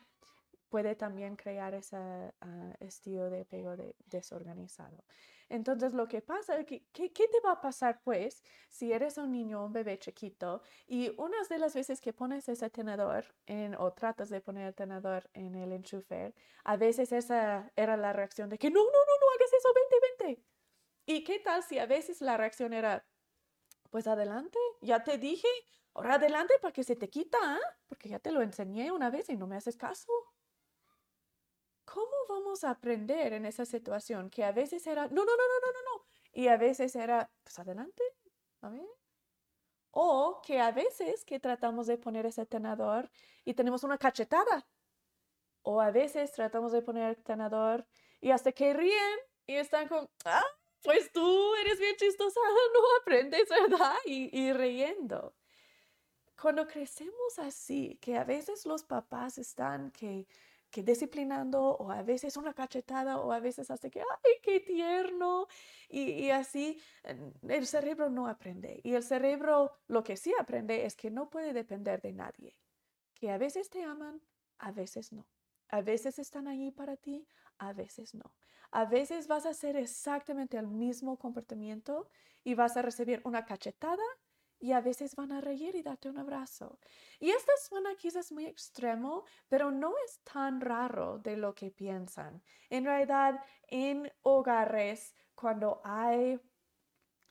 puede también crear ese ah, estilo de apego desorganizado. Entonces, lo que pasa, ¿qué, ¿qué, te va a pasar pues si eres un niño, un bebé chiquito y unas de las veces que pones ese tenedor en, o tratas de poner el tenedor en el enchufer, a veces esa era la reacción de que no, no, no, no hagas eso, vente, vente. ¿Y qué tal si a veces la reacción era, pues adelante, ya te dije, ahora adelante para que se te quita, ¿ah? porque ya te lo enseñé una vez y no me haces caso. ¿Cómo vamos a aprender en esa situación que a veces era, no, no, no, no, no, no, no, y a veces era, pues adelante, a ver. O que a veces que tratamos de poner ese tenedor y tenemos una cachetada. O a veces tratamos de poner el tenedor y hasta que ríen y están con, ah, pues tú eres bien chistosa, no aprendes, ¿verdad? Y, y riendo. Cuando crecemos así, que a veces los papás están que que disciplinando o a veces una cachetada o a veces hace que, ay, qué tierno. Y, así el cerebro no aprende. Y el cerebro lo que sí aprende es que no puede depender de nadie. Que a veces te aman, a veces no. A veces están allí para ti, a veces no. A veces vas a hacer exactamente el mismo comportamiento y vas a recibir una cachetada y a veces van a reír y darte un abrazo. Y esto suena quizás muy extremo, pero no es tan raro de lo que piensan. En realidad, en hogares, cuando hay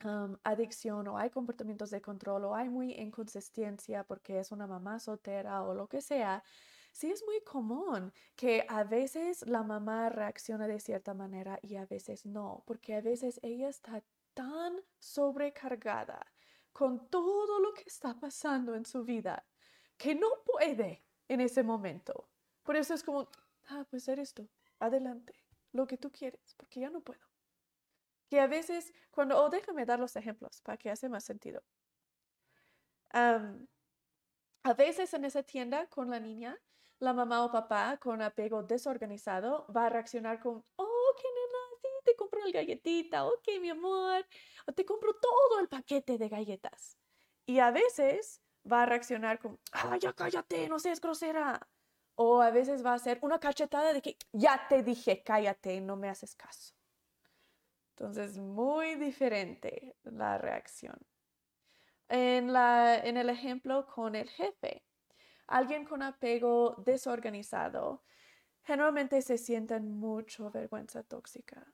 um, adicción o hay comportamientos de control o hay muy inconsistencia porque es una mamá soltera o lo que sea, sí es muy común que a veces la mamá reacciona de cierta manera y a veces no, porque a veces ella está tan sobrecargada con todo lo que está pasando en su vida, que no puede en ese momento. Por eso es como, ah, pues eres tú, adelante, lo que tú quieres, porque ya no puedo. Que a veces, cuando, o déjame dar los ejemplos para que hace más sentido. A veces en esa tienda con la niña, la mamá o papá con apego desorganizado va a reaccionar con, oh, te compro el galletita, ok, mi amor, o te compro todo el paquete de galletas. Y a veces va a reaccionar con, ah, ya cállate, no seas grosera. O a veces va a ser una cachetada de que, ya te dije, cállate, no me haces caso. Entonces, muy diferente la reacción. En, la, en el ejemplo con el jefe, alguien con apego desorganizado generalmente se sienten mucho vergüenza tóxica.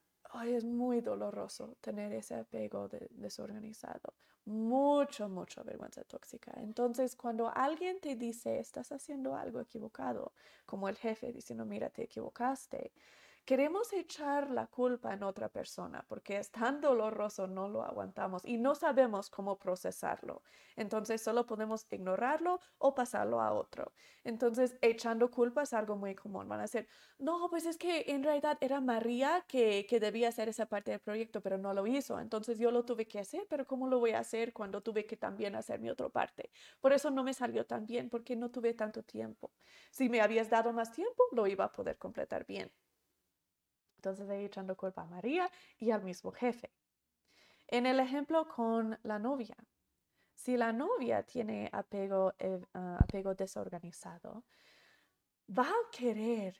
Es muy doloroso tener ese apego desorganizado. Mucho, mucho vergüenza tóxica. Entonces, cuando alguien te dice, estás haciendo algo equivocado, como el jefe diciendo, mira, te equivocaste, queremos echar la culpa en otra persona porque es tan doloroso, no lo aguantamos y no sabemos cómo procesarlo. Entonces solo podemos ignorarlo o pasarlo a otro. Entonces echando culpa es algo muy común. Van a decir, no, pues es que en realidad era María que, que debía hacer esa parte del proyecto, pero no lo hizo. Entonces yo lo tuve que hacer, pero ¿cómo lo voy a hacer cuando tuve que también hacer mi otra parte? Por eso no me salió tan bien porque no tuve tanto tiempo. Si me habías dado más tiempo, lo iba a poder completar bien. Entonces ahí echando culpa a María y al mismo jefe. En el ejemplo con la novia, si la novia tiene apego, eh, ah, apego desorganizado, va a querer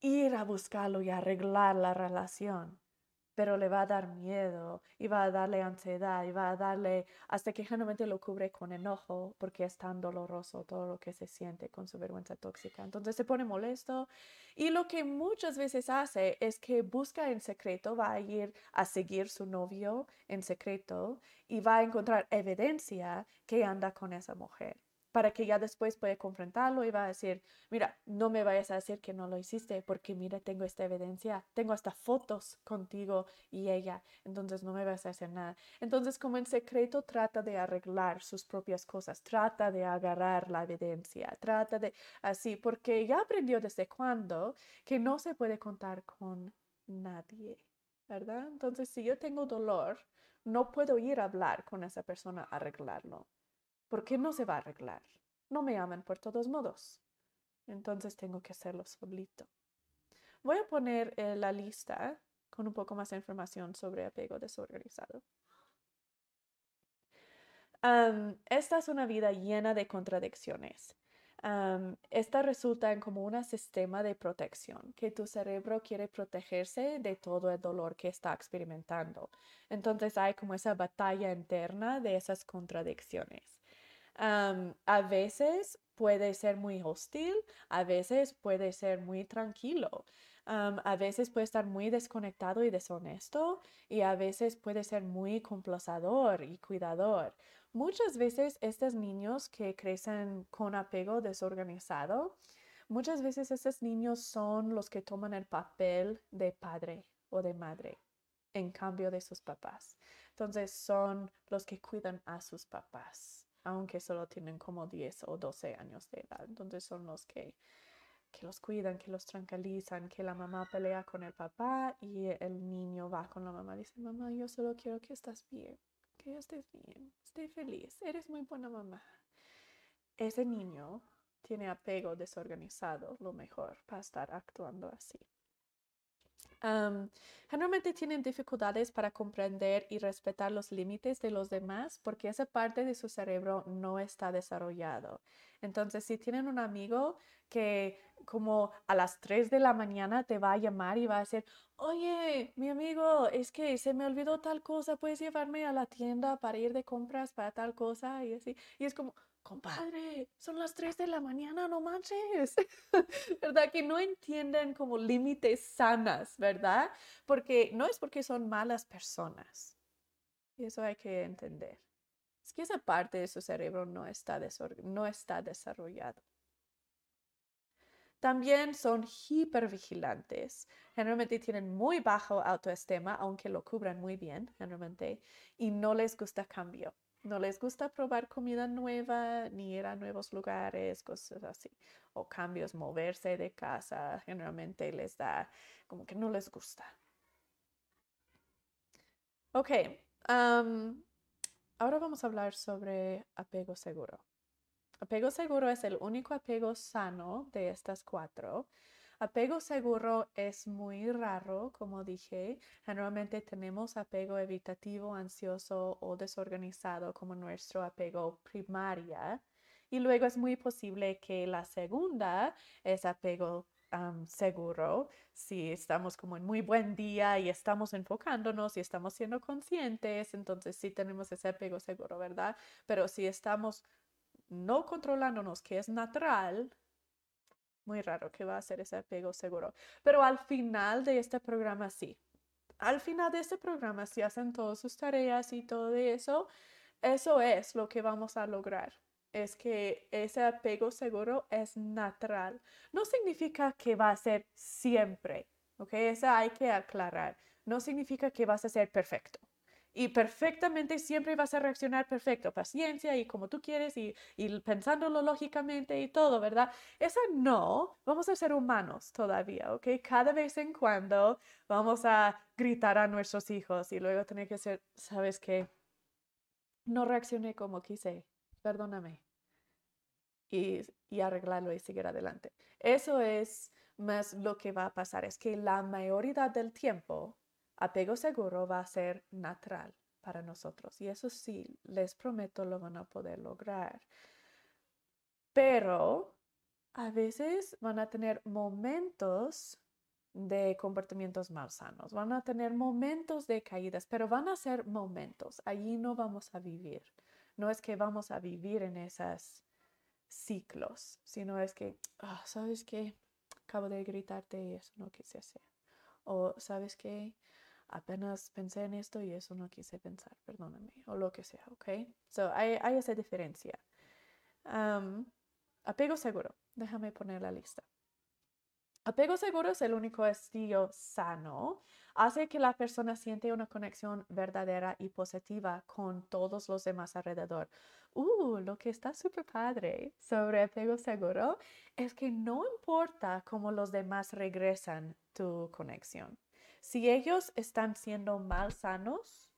ir a buscarlo y arreglar la relación pero le va a dar miedo y va a darle ansiedad y va a darle hasta que generalmente lo cubre con enojo porque es tan doloroso todo lo que se siente con su vergüenza tóxica. Entonces se pone molesto y lo que muchas veces hace es que busca en secreto, va a ir a seguir su novio en secreto y va a encontrar evidencia que anda con esa mujer para que ya después pueda confrontarlo y va a decir, mira, no me vayas a decir que no lo hiciste porque mira, tengo esta evidencia, tengo hasta fotos contigo y ella, entonces no me vas a hacer nada. Entonces, como en secreto trata de arreglar sus propias cosas, trata de agarrar la evidencia, trata de así, porque ya aprendió desde cuándo que no se puede contar con nadie, ¿verdad? Entonces, si yo tengo dolor, no puedo ir a hablar con esa persona a arreglarlo ¿Por qué no se va a arreglar? No me aman por todos modos. Entonces tengo que hacerlo solito. Voy a poner eh, la lista con un poco más de información sobre apego desorganizado. esta es una vida llena de contradicciones. esta resulta en como un sistema de protección, que tu cerebro quiere protegerse de todo el dolor que está experimentando. Entonces hay como esa batalla interna de esas contradicciones a veces puede ser muy hostil, a veces puede ser muy tranquilo, a veces puede estar muy desconectado y deshonesto y a veces puede ser muy complazador y cuidador. Muchas veces estos niños que crecen con apego desorganizado, muchas veces estos niños son los que toman el papel de padre o de madre en cambio de sus papás. Entonces son los que cuidan a sus papás aunque solo tienen como 10 o 12 años de edad. Entonces son los que, que los cuidan, que los tranquilizan, que la mamá pelea con el papá y el niño va con la mamá y dice, mamá, yo solo quiero que estés bien, que estés bien, esté feliz, eres muy buena mamá. Ese niño tiene apego desorganizado, lo mejor para estar actuando así generalmente tienen dificultades para comprender y respetar los límites de los demás porque esa parte de su cerebro no está desarrollado. Entonces, si tienen un amigo que como a las 3 de la mañana te va a llamar y va a decir, oye, mi amigo, es que se me olvidó tal cosa, puedes llevarme a la tienda para ir de compras para tal cosa y así. Y es como, compadre, son las 3 de la mañana, no manches, ¿verdad? Que no entienden como límites sanas, ¿verdad? Porque no es porque son malas personas. Eso hay que entender. Es que esa parte de su cerebro no está, no está desarrollado. También son hipervigilantes. Generalmente tienen muy bajo autoestima, aunque lo cubran muy bien, generalmente, y no les gusta cambio. No les gusta probar comida nueva, ni ir a nuevos lugares, cosas así. O cambios, moverse de casa, generalmente les da como que no les gusta. Ok, ahora vamos a hablar sobre apego seguro. Apego seguro es el único apego sano de estas cuatro. Apego seguro es muy raro, como dije. Generalmente tenemos apego evitativo, ansioso o desorganizado como nuestro apego primaria. Y luego es muy posible que la segunda es apego seguro, si estamos como en muy buen día y estamos enfocándonos y estamos siendo conscientes, entonces sí tenemos ese apego seguro, ¿verdad? Pero si estamos no controlándonos, que es natural, muy raro que va a ser ese apego seguro. Pero al final de este programa sí. Al final de este programa, si hacen todas sus tareas y todo eso, eso es lo que vamos a lograr es que ese apego seguro es natural. No significa que va a ser siempre, ¿ok? Eso hay que aclarar. No significa que vas a ser perfecto. Y perfectamente siempre vas a reaccionar perfecto, paciencia y como tú quieres y, y pensándolo lógicamente y todo, ¿verdad? Eso no, vamos a ser humanos todavía, ¿ok? Cada vez en cuando vamos a gritar a nuestros hijos y luego tener que ser, ¿sabes qué? No reaccioné como quise, perdóname. Y, y, arreglarlo y seguir adelante. Eso es más lo que va a pasar, es que la mayoría del tiempo apego seguro va a ser natural para nosotros y eso sí, les prometo lo van a poder lograr. Pero a veces van a tener momentos de comportamientos malsanos, van a tener momentos de caídas, pero van a ser momentos, allí no vamos a vivir. No es que vamos a vivir en esos ciclos, sino es que, ah, ¿sabes qué? Acabo de gritarte y eso no quise hacer. O, ¿sabes qué? Apenas pensé en esto y eso no quise pensar, perdóname, o lo que sea, ¿ok? So, hay, hay esa diferencia. apego seguro, déjame poner la lista. Apego seguro es el único estilo sano hace que la persona siente una conexión verdadera y positiva con todos los demás alrededor. Uh, lo que está súper padre sobre apego seguro es que no importa cómo los demás regresan tu conexión. Si ellos están siendo mal sanos,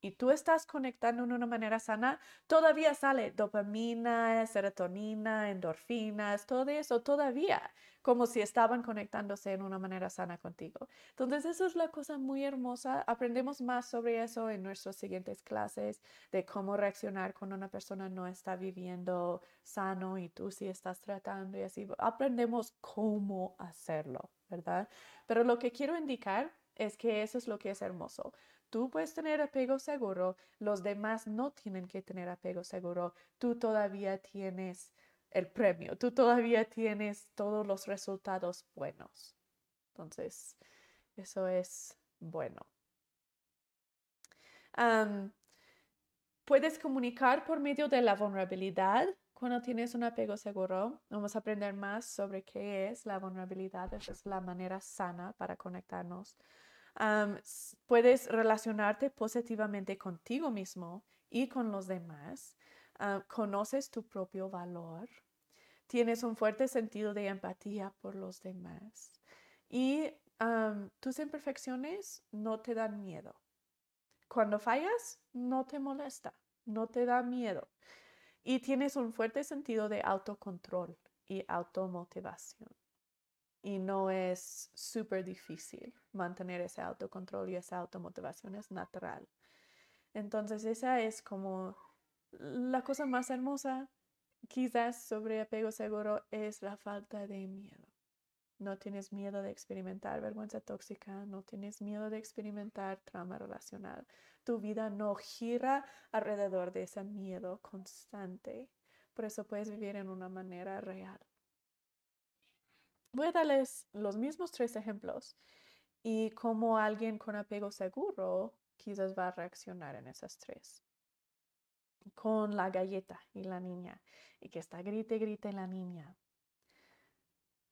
y tú estás conectando de una manera sana, todavía sale dopamina, serotonina, endorfinas, todo eso todavía, como si estaban conectándose en una manera sana contigo. Entonces, eso es la cosa muy hermosa. Aprendemos más sobre eso en nuestras siguientes clases, de cómo reaccionar cuando una persona no está viviendo sano y tú sí estás tratando y así. Aprendemos cómo hacerlo, ¿verdad? Pero lo que quiero indicar es que eso es lo que es hermoso. Tú puedes tener apego seguro, los demás no tienen que tener apego seguro, tú todavía tienes el premio, tú todavía tienes todos los resultados buenos. Entonces, eso es bueno. puedes comunicar por medio de la vulnerabilidad cuando tienes un apego seguro. Vamos a aprender más sobre qué es la vulnerabilidad. Esa es la manera sana para conectarnos puedes relacionarte positivamente contigo mismo y con los demás. conoces tu propio valor. Tienes un fuerte sentido de empatía por los demás. Y tus imperfecciones no te dan miedo. Cuando fallas, no te molesta, no te da miedo. Y tienes un fuerte sentido de autocontrol y automotivación y no es súper difícil mantener ese autocontrol y esa automotivación es natural. Entonces esa es como la cosa más hermosa quizás sobre apego seguro es la falta de miedo. No tienes miedo de experimentar vergüenza tóxica, no tienes miedo de experimentar trauma relacional. Tu vida no gira alrededor de ese miedo constante. Por eso puedes vivir en una manera real. Voy a darles los mismos tres ejemplos y cómo alguien con apego seguro quizás va a reaccionar en esas tres. Con la galleta y la niña y que está grite, grite la niña.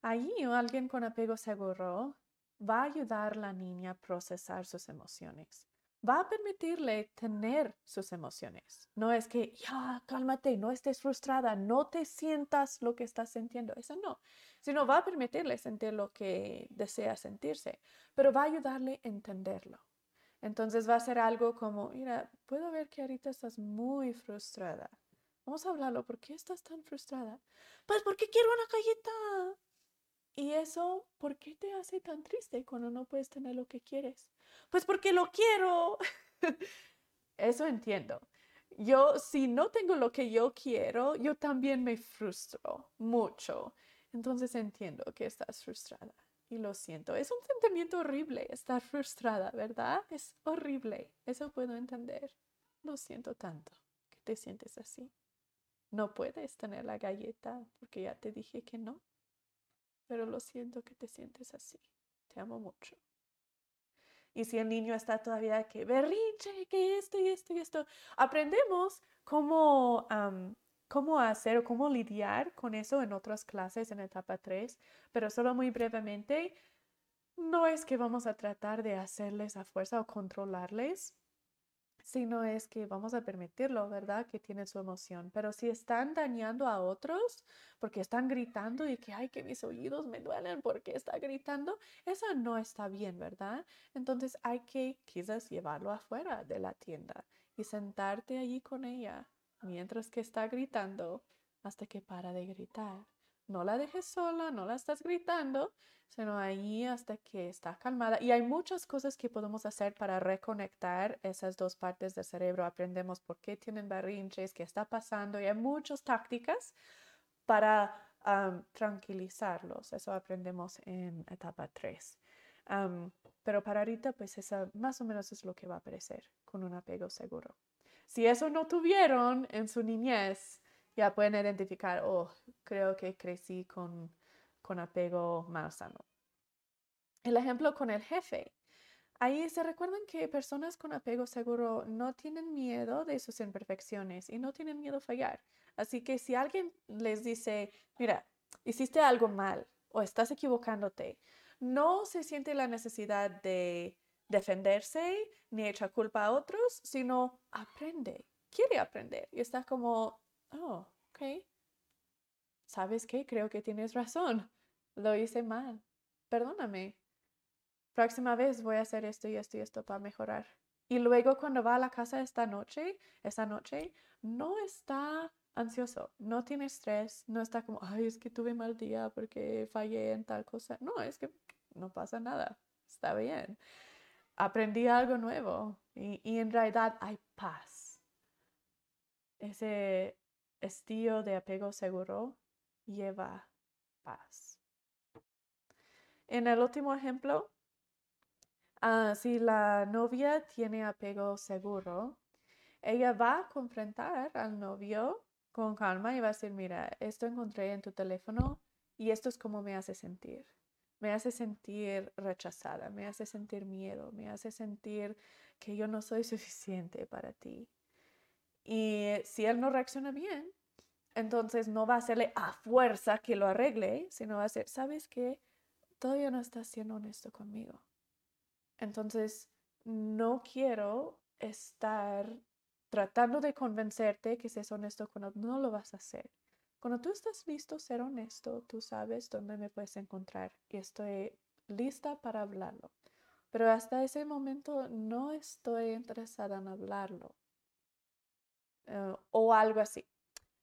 Allí alguien con apego seguro va a ayudar a la niña a procesar sus emociones va a permitirle tener sus emociones. No es que, ya, cálmate, no estés frustrada, no te sientas lo que estás sintiendo. Eso no, sino va a permitirle sentir lo que desea sentirse, pero va a ayudarle a entenderlo. Entonces va a ser algo como, mira, puedo ver que ahorita estás muy frustrada. Vamos a hablarlo. ¿Por qué estás tan frustrada? Pues porque quiero una galleta. Y eso, ¿por qué te hace tan triste cuando no puedes tener lo que quieres? Pues porque lo quiero. eso entiendo. Yo, si no tengo lo que yo quiero, yo también me frustro mucho. Entonces entiendo que estás frustrada y lo siento. Es un sentimiento horrible estar frustrada, ¿verdad? Es horrible. Eso puedo entender. Lo siento tanto que te sientes así. No puedes tener la galleta porque ya te dije que no. Pero lo siento que te sientes así. Te amo mucho. Y si el niño está todavía que berrinche, que esto y esto y esto, aprendemos cómo, cómo hacer o cómo lidiar con eso en otras clases en etapa 3, pero solo muy brevemente, no es que vamos a tratar de hacerles a fuerza o controlarles, sino es que vamos a permitirlo, ¿verdad? Que tienen su emoción. Pero si están dañando a otros porque están gritando y que, ay, que mis oídos me duelen porque está gritando, eso no está bien, ¿verdad? Entonces hay que quizás llevarlo afuera de la tienda y sentarte allí con ella mientras que está gritando hasta que para de gritar. No la dejes sola, no la estás gritando, sino ahí hasta que está calmada. Y hay muchas cosas que podemos hacer para reconectar esas dos partes del cerebro. Aprendemos por qué tienen berrinches, qué está pasando y hay muchas tácticas para tranquilizarlos. Eso aprendemos en etapa 3. pero para ahorita, pues esa más o menos es lo que va a aparecer con un apego seguro. Si eso no tuvieron en su niñez, ya pueden identificar, oh, creo que crecí con, con apego más sano. El ejemplo con el jefe. Ahí se recuerdan que personas con apego seguro no tienen miedo de sus imperfecciones y no tienen miedo a fallar. Así que si alguien les dice, mira, hiciste algo mal o estás equivocándote, no se siente la necesidad de defenderse ni echar culpa a otros, sino aprende, quiere aprender y está como, oh, ok, ¿sabes qué? Creo que tienes razón, lo hice mal, perdóname. Próxima vez voy a hacer esto y esto y esto para mejorar. Y luego cuando va a la casa esta noche, esta noche, no está ansioso, no tiene estrés, no está como, ay, es que tuve mal día porque fallé en tal cosa. No, es que no pasa nada, está bien aprendí algo nuevo y, en realidad hay paz. Ese estilo de apego seguro lleva paz. En el último ejemplo, ah, si la novia tiene apego seguro, ella va a confrontar al novio con calma y va a decir, mira, esto encontré en tu teléfono y esto es como me hace sentir me hace sentir rechazada, me hace sentir miedo, me hace sentir que yo no soy suficiente para ti. Y si él no reacciona bien, entonces no va a hacerle a fuerza que lo arregle, sino va a ser, ¿sabes qué? Todavía no estás siendo honesto conmigo. Entonces, no quiero estar tratando de convencerte que seas honesto cuando no lo vas a hacer. Cuando tú estás listo ser honesto, tú sabes dónde me puedes encontrar y estoy lista para hablarlo. Pero hasta ese momento no estoy interesada en hablarlo eh, o algo así.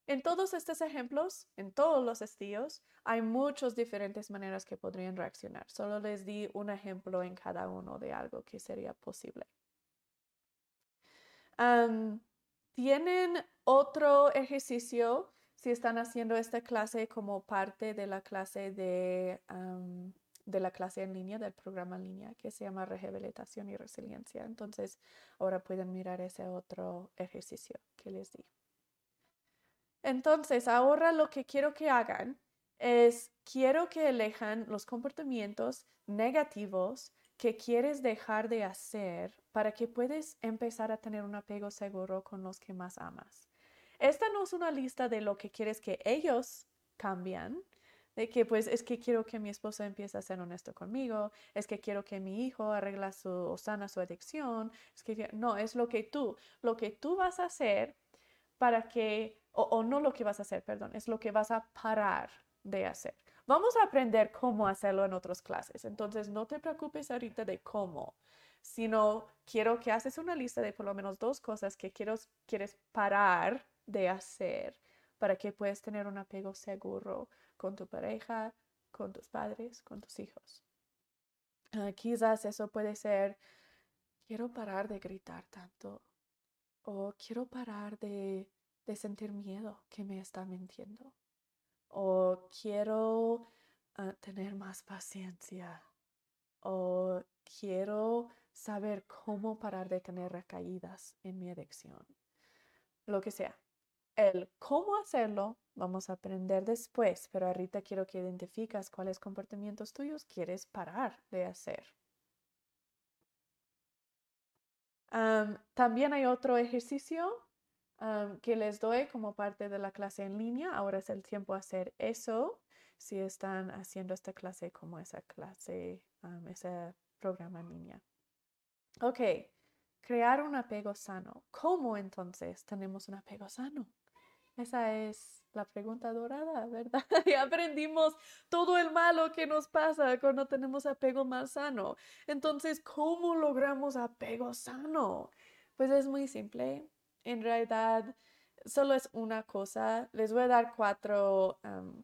En todos estos ejemplos, en todos los estilos, hay muchas diferentes maneras que podrían reaccionar. Solo les di un ejemplo en cada uno de algo que sería posible. Tienen otro ejercicio si están haciendo esta clase como parte de la clase de, de la clase en línea, del programa en línea que se llama Rehabilitación y Resiliencia. Entonces, ahora pueden mirar ese otro ejercicio que les di. Entonces, ahora lo que quiero que hagan es, quiero que elejan los comportamientos negativos que quieres dejar de hacer para que puedas empezar a tener un apego seguro con los que más amas. Esta no es una lista de lo que quieres que ellos cambian, de que pues es que quiero que mi esposa empiece a ser honesto conmigo, es que quiero que mi hijo arregla su o sana su adicción, es que no, es lo que tú, lo que tú vas a hacer para que, o, no lo que vas a hacer, perdón, es lo que vas a parar de hacer. Vamos a aprender cómo hacerlo en otras clases, entonces no te preocupes ahorita de cómo, sino quiero que haces una lista de por lo menos dos cosas que quieres parar de hacer para que puedas tener un apego seguro con tu pareja, con tus padres, con tus hijos. Ah, quizás eso puede ser, quiero parar de gritar tanto o quiero parar de, de sentir miedo que me está mintiendo o quiero ah, tener más paciencia o quiero saber cómo parar de tener recaídas en mi adicción. Lo que sea. El cómo hacerlo vamos a aprender después, pero ahorita quiero que identificas cuáles comportamientos tuyos quieres parar de hacer. también hay otro ejercicio que les doy como parte de la clase en línea. Ahora es el tiempo de hacer eso si están haciendo esta clase como esa clase, ese programa en línea. Ok, crear un apego sano. ¿Cómo entonces tenemos un apego sano? Esa es la pregunta dorada, ¿verdad? y aprendimos todo el malo que nos pasa cuando tenemos apego más sano. Entonces, ¿cómo logramos apego sano? Pues es muy simple. En realidad, solo es una cosa. Les voy a dar cuatro,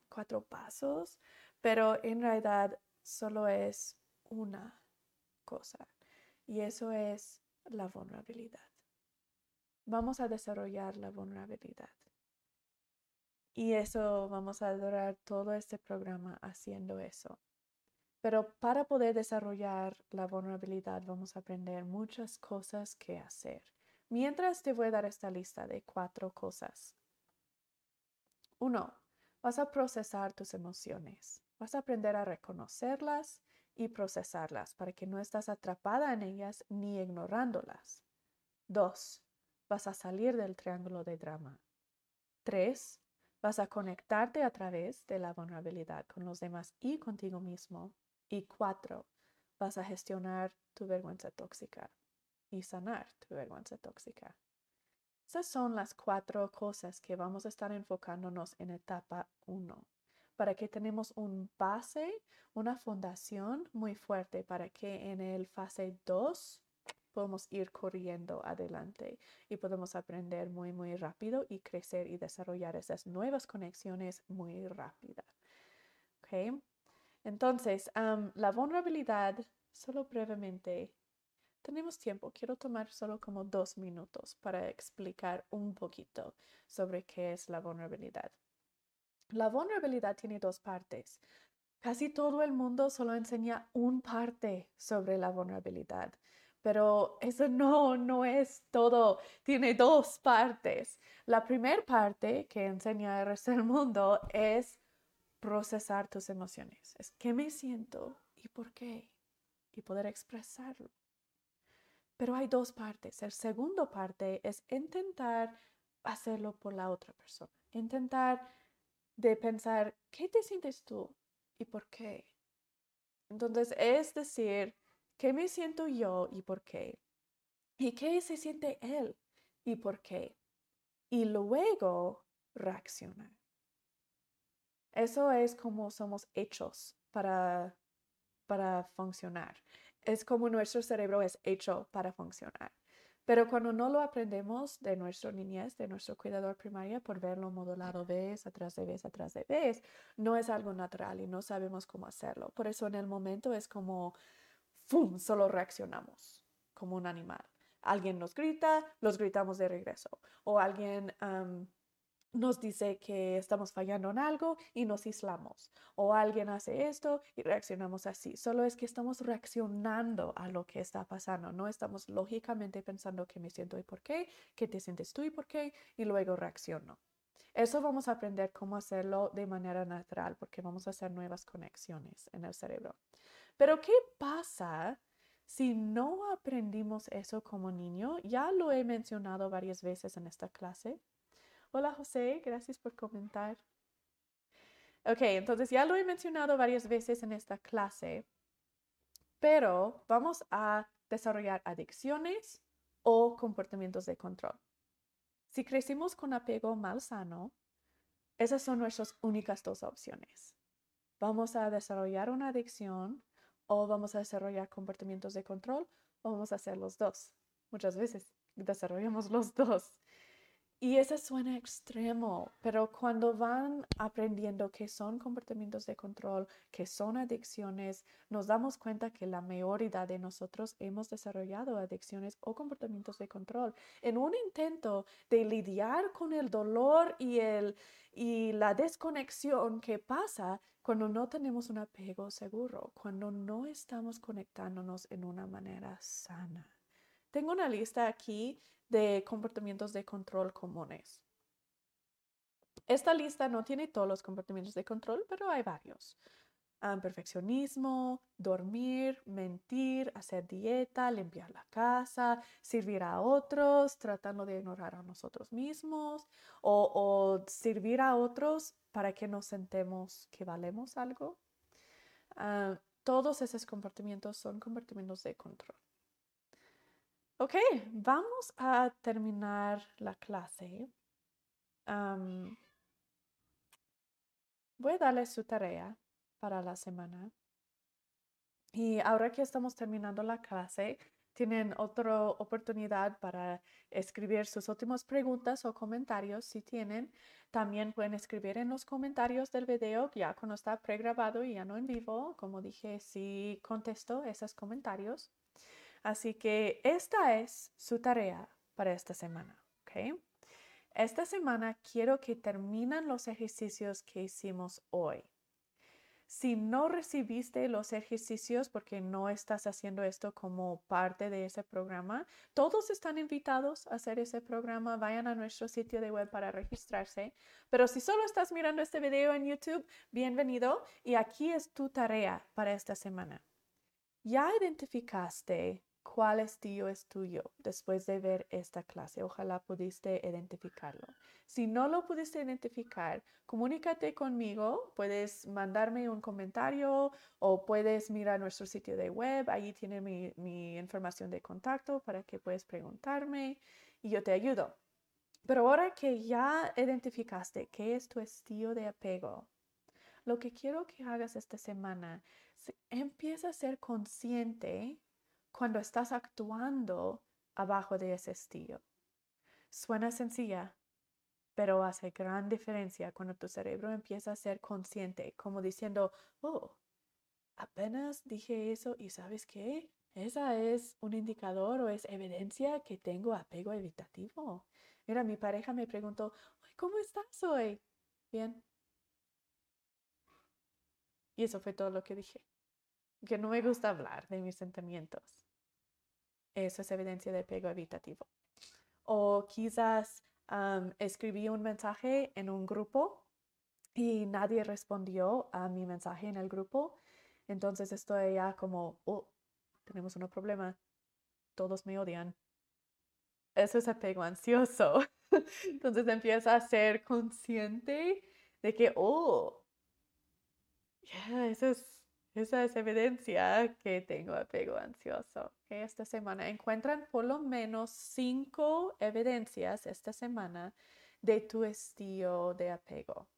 cuatro pasos, pero en realidad solo es una cosa. Y eso es la vulnerabilidad. Vamos a desarrollar la vulnerabilidad. Y eso vamos a durar todo este programa haciendo eso. Pero para poder desarrollar la vulnerabilidad vamos a aprender muchas cosas que hacer. Mientras te voy a dar esta lista de cuatro cosas. Uno, vas a procesar tus emociones. Vas a aprender a reconocerlas y procesarlas para que no estás atrapada en ellas ni ignorándolas. Dos, vas a salir del triángulo de drama. Tres, vas a conectarte a través de la vulnerabilidad con los demás y contigo mismo. Y cuatro, vas a gestionar tu vergüenza tóxica y sanar tu vergüenza tóxica. Esas son las cuatro cosas que vamos a estar enfocándonos en etapa 1, para que tenemos un base, una fundación muy fuerte para que en el fase 2 podemos ir corriendo adelante y podemos aprender muy, muy rápido y crecer y desarrollar esas nuevas conexiones muy rápida. ¿Ok? Entonces, la vulnerabilidad, solo brevemente, tenemos tiempo. Quiero tomar solo como dos minutos para explicar un poquito sobre qué es la vulnerabilidad. La vulnerabilidad tiene dos partes. Casi todo el mundo solo enseña un parte sobre la vulnerabilidad, pero eso no, no es todo. Tiene dos partes. La primera parte que enseña el resto del mundo es procesar tus emociones. Es qué me siento y por qué. Y poder expresarlo. Pero hay dos partes. El segundo parte es intentar hacerlo por la otra persona. Intentar de pensar, ¿qué te sientes tú y por qué? Entonces, es decir, ¿qué me siento yo y por qué? ¿Y qué se siente él y por qué? Y luego reaccionar. Eso es como somos hechos para, para funcionar es como nuestro cerebro es hecho para funcionar. Pero cuando no lo aprendemos de nuestra niñez, de nuestro cuidador primario, por verlo modulado vez atrás de vez atrás de vez, no es algo natural y no sabemos cómo hacerlo. Por eso en el momento es como, ¡fum!, solo reaccionamos como un animal. Alguien nos grita, los gritamos de regreso. O alguien nos dice que estamos fallando en algo y nos aislamos. O alguien hace esto y reaccionamos así. Solo es que estamos reaccionando a lo que está pasando. No estamos lógicamente pensando qué me siento y por qué, qué te sientes tú y por qué, y luego reacciono. Eso vamos a aprender cómo hacerlo de manera natural porque vamos a hacer nuevas conexiones en el cerebro. Pero ¿qué pasa si no aprendimos eso como niño? Ya lo he mencionado varias veces en esta clase Hola José, gracias por comentar. Ok, entonces ya lo he mencionado varias veces en esta clase, pero vamos a desarrollar adicciones o comportamientos de control. Si crecimos con apego mal sano, esas son nuestras únicas dos opciones. Vamos a desarrollar una adicción o vamos a desarrollar comportamientos de control o vamos a hacer los dos. Muchas veces desarrollamos los dos. Y eso suena extremo, pero cuando van aprendiendo que son comportamientos de control, que son adicciones, nos damos cuenta que la mayoría de nosotros hemos desarrollado adicciones o comportamientos de control en un intento de lidiar con el dolor y, el, y la desconexión que pasa cuando no tenemos un apego seguro, cuando no estamos conectándonos en una manera sana. Tengo una lista aquí de comportamientos de control comunes. Esta lista no tiene todos los comportamientos de control, pero hay varios. Perfeccionismo, dormir, mentir, hacer dieta, limpiar la casa, servir a otros, tratando de ignorar a nosotros mismos o, servir a otros para que nos sentemos que valemos algo. Ah, todos esos comportamientos son comportamientos de control. Ok, vamos a terminar la clase. voy a darle su tarea para la semana. Y ahora que estamos terminando la clase, tienen otra oportunidad para escribir sus últimas preguntas o comentarios si tienen. También pueden escribir en los comentarios del video ya cuando está pregrabado y ya no en vivo. Como dije, si contesto esos comentarios. Así que esta es su tarea para esta semana, ¿ok? Esta semana quiero que terminen los ejercicios que hicimos hoy. Si no recibiste los ejercicios porque no estás haciendo esto como parte de ese programa, todos están invitados a hacer ese programa. Vayan a nuestro sitio de web para registrarse. Pero si solo estás mirando este video en YouTube, bienvenido y aquí es tu tarea para esta semana. Ya identificaste cuál estilo es tuyo después de ver esta clase. Ojalá pudiste identificarlo. Si no lo pudiste identificar, comunícate conmigo. Puedes mandarme un comentario o puedes mirar nuestro sitio de web. Ahí tiene mi, mi información de contacto para que puedas preguntarme y yo te ayudo. Pero ahora que ya identificaste qué es tu estilo de apego, lo que quiero que hagas esta semana es empieza a ser consciente cuando estás actuando abajo de ese estilo. Suena sencilla, pero hace gran diferencia cuando tu cerebro empieza a ser consciente, como diciendo, oh, apenas dije eso y sabes qué, esa es un indicador o es evidencia que tengo apego evitativo. Mira, mi pareja me preguntó, ¿cómo estás hoy? Bien. Y eso fue todo lo que dije. Que no me gusta hablar de mis sentimientos. Eso es evidencia de apego evitativo. O quizás escribí un mensaje en un grupo y nadie respondió a mi mensaje en el grupo. Entonces estoy ya como, oh, tenemos un problema. Todos me odian. Eso es apego ansioso. Entonces empieza a ser consciente de que, oh, yeah, eso es esa es evidencia que tengo apego ansioso. Esta semana encuentran por lo menos cinco evidencias esta semana de tu estilo de apego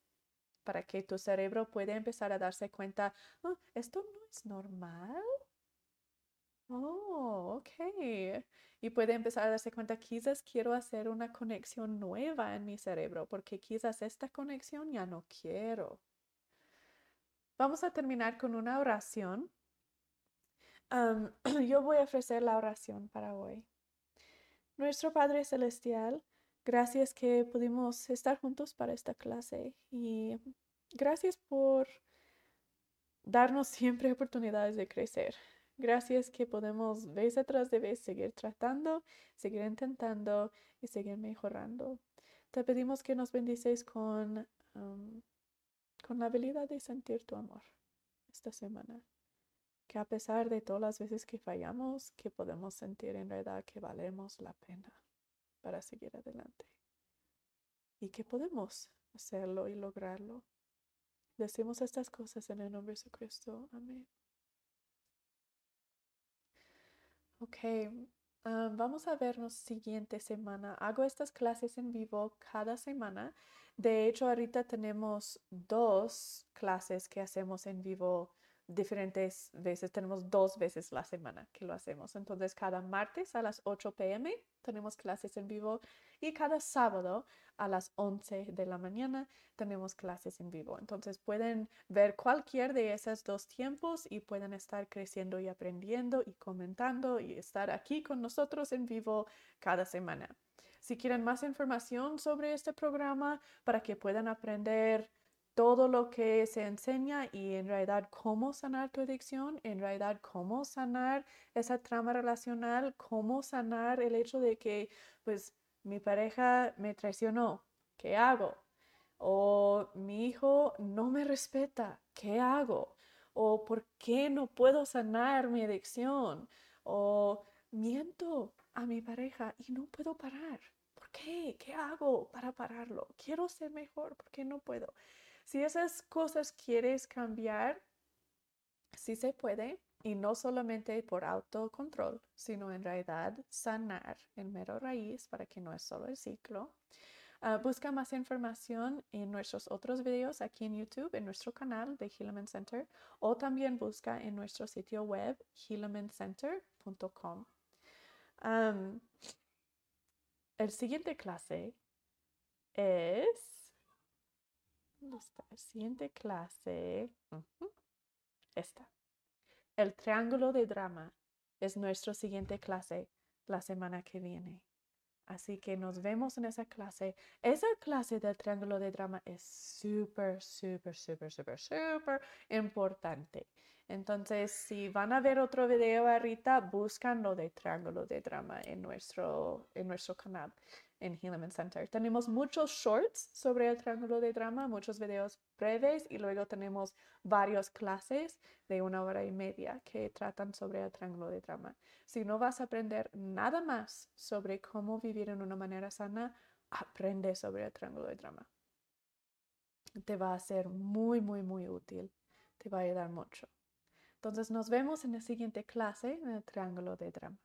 para que tu cerebro pueda empezar a darse cuenta, oh, esto no es normal. Oh, ok. Y puede empezar a darse cuenta, quizás quiero hacer una conexión nueva en mi cerebro, porque quizás esta conexión ya no quiero. Vamos a terminar con una oración. yo voy a ofrecer la oración para hoy. Nuestro Padre Celestial, gracias que pudimos estar juntos para esta clase y gracias por darnos siempre oportunidades de crecer. Gracias que podemos vez tras de vez seguir tratando, seguir intentando y seguir mejorando. Te pedimos que nos bendices con con la habilidad de sentir tu amor esta semana. Que a pesar de todas las veces que fallamos, que podemos sentir en verdad que valemos la pena para seguir adelante. Y que podemos hacerlo y lograrlo. Decimos estas cosas en el nombre de Jesucristo. Amén. Ok, ah, vamos a vernos siguiente semana. Hago estas clases en vivo cada semana de hecho, ahorita tenemos dos clases que hacemos en vivo diferentes veces, tenemos dos veces la semana que lo hacemos. Entonces, cada martes a las 8 pm tenemos clases en vivo y cada sábado a las 11 de la mañana tenemos clases en vivo. Entonces, pueden ver cualquier de esos dos tiempos y pueden estar creciendo y aprendiendo y comentando y estar aquí con nosotros en vivo cada semana. Si quieren más información sobre este programa para que puedan aprender todo lo que se enseña y en realidad cómo sanar tu adicción, en realidad cómo sanar esa trama relacional, cómo sanar el hecho de que pues mi pareja me traicionó, ¿qué hago? O mi hijo no me respeta, ¿qué hago? O ¿por qué no puedo sanar mi adicción? O miento a mi pareja y no puedo parar. ¿Por qué? ¿Qué hago para pararlo? Quiero ser mejor, ¿por qué no puedo? Si esas cosas quieres cambiar, sí se puede y no solamente por autocontrol, sino en realidad sanar en mero raíz para que no es solo el ciclo. Ah, busca más información en nuestros otros videos aquí en YouTube, en nuestro canal de Helaman Center, o también busca en nuestro sitio web healamancenter.com. el siguiente clase es Siguiente clase. Esta. El triángulo de drama es nuestra siguiente clase la semana que viene. Así que nos vemos en esa clase. Esa clase del triángulo de drama es súper, súper, súper, súper, súper importante. Entonces, si van a ver otro video ahorita, buscan lo de triángulo de drama en nuestro, en nuestro canal en Hilleman Center. Tenemos muchos shorts sobre el triángulo de drama, muchos videos breves y luego tenemos varias clases de una hora y media que tratan sobre el triángulo de drama. Si no vas a aprender nada más sobre cómo vivir en una manera sana, aprende sobre el triángulo de drama. Te va a ser muy, muy, muy útil. Te va a ayudar mucho. Entonces nos vemos en la siguiente clase en el triángulo de drama.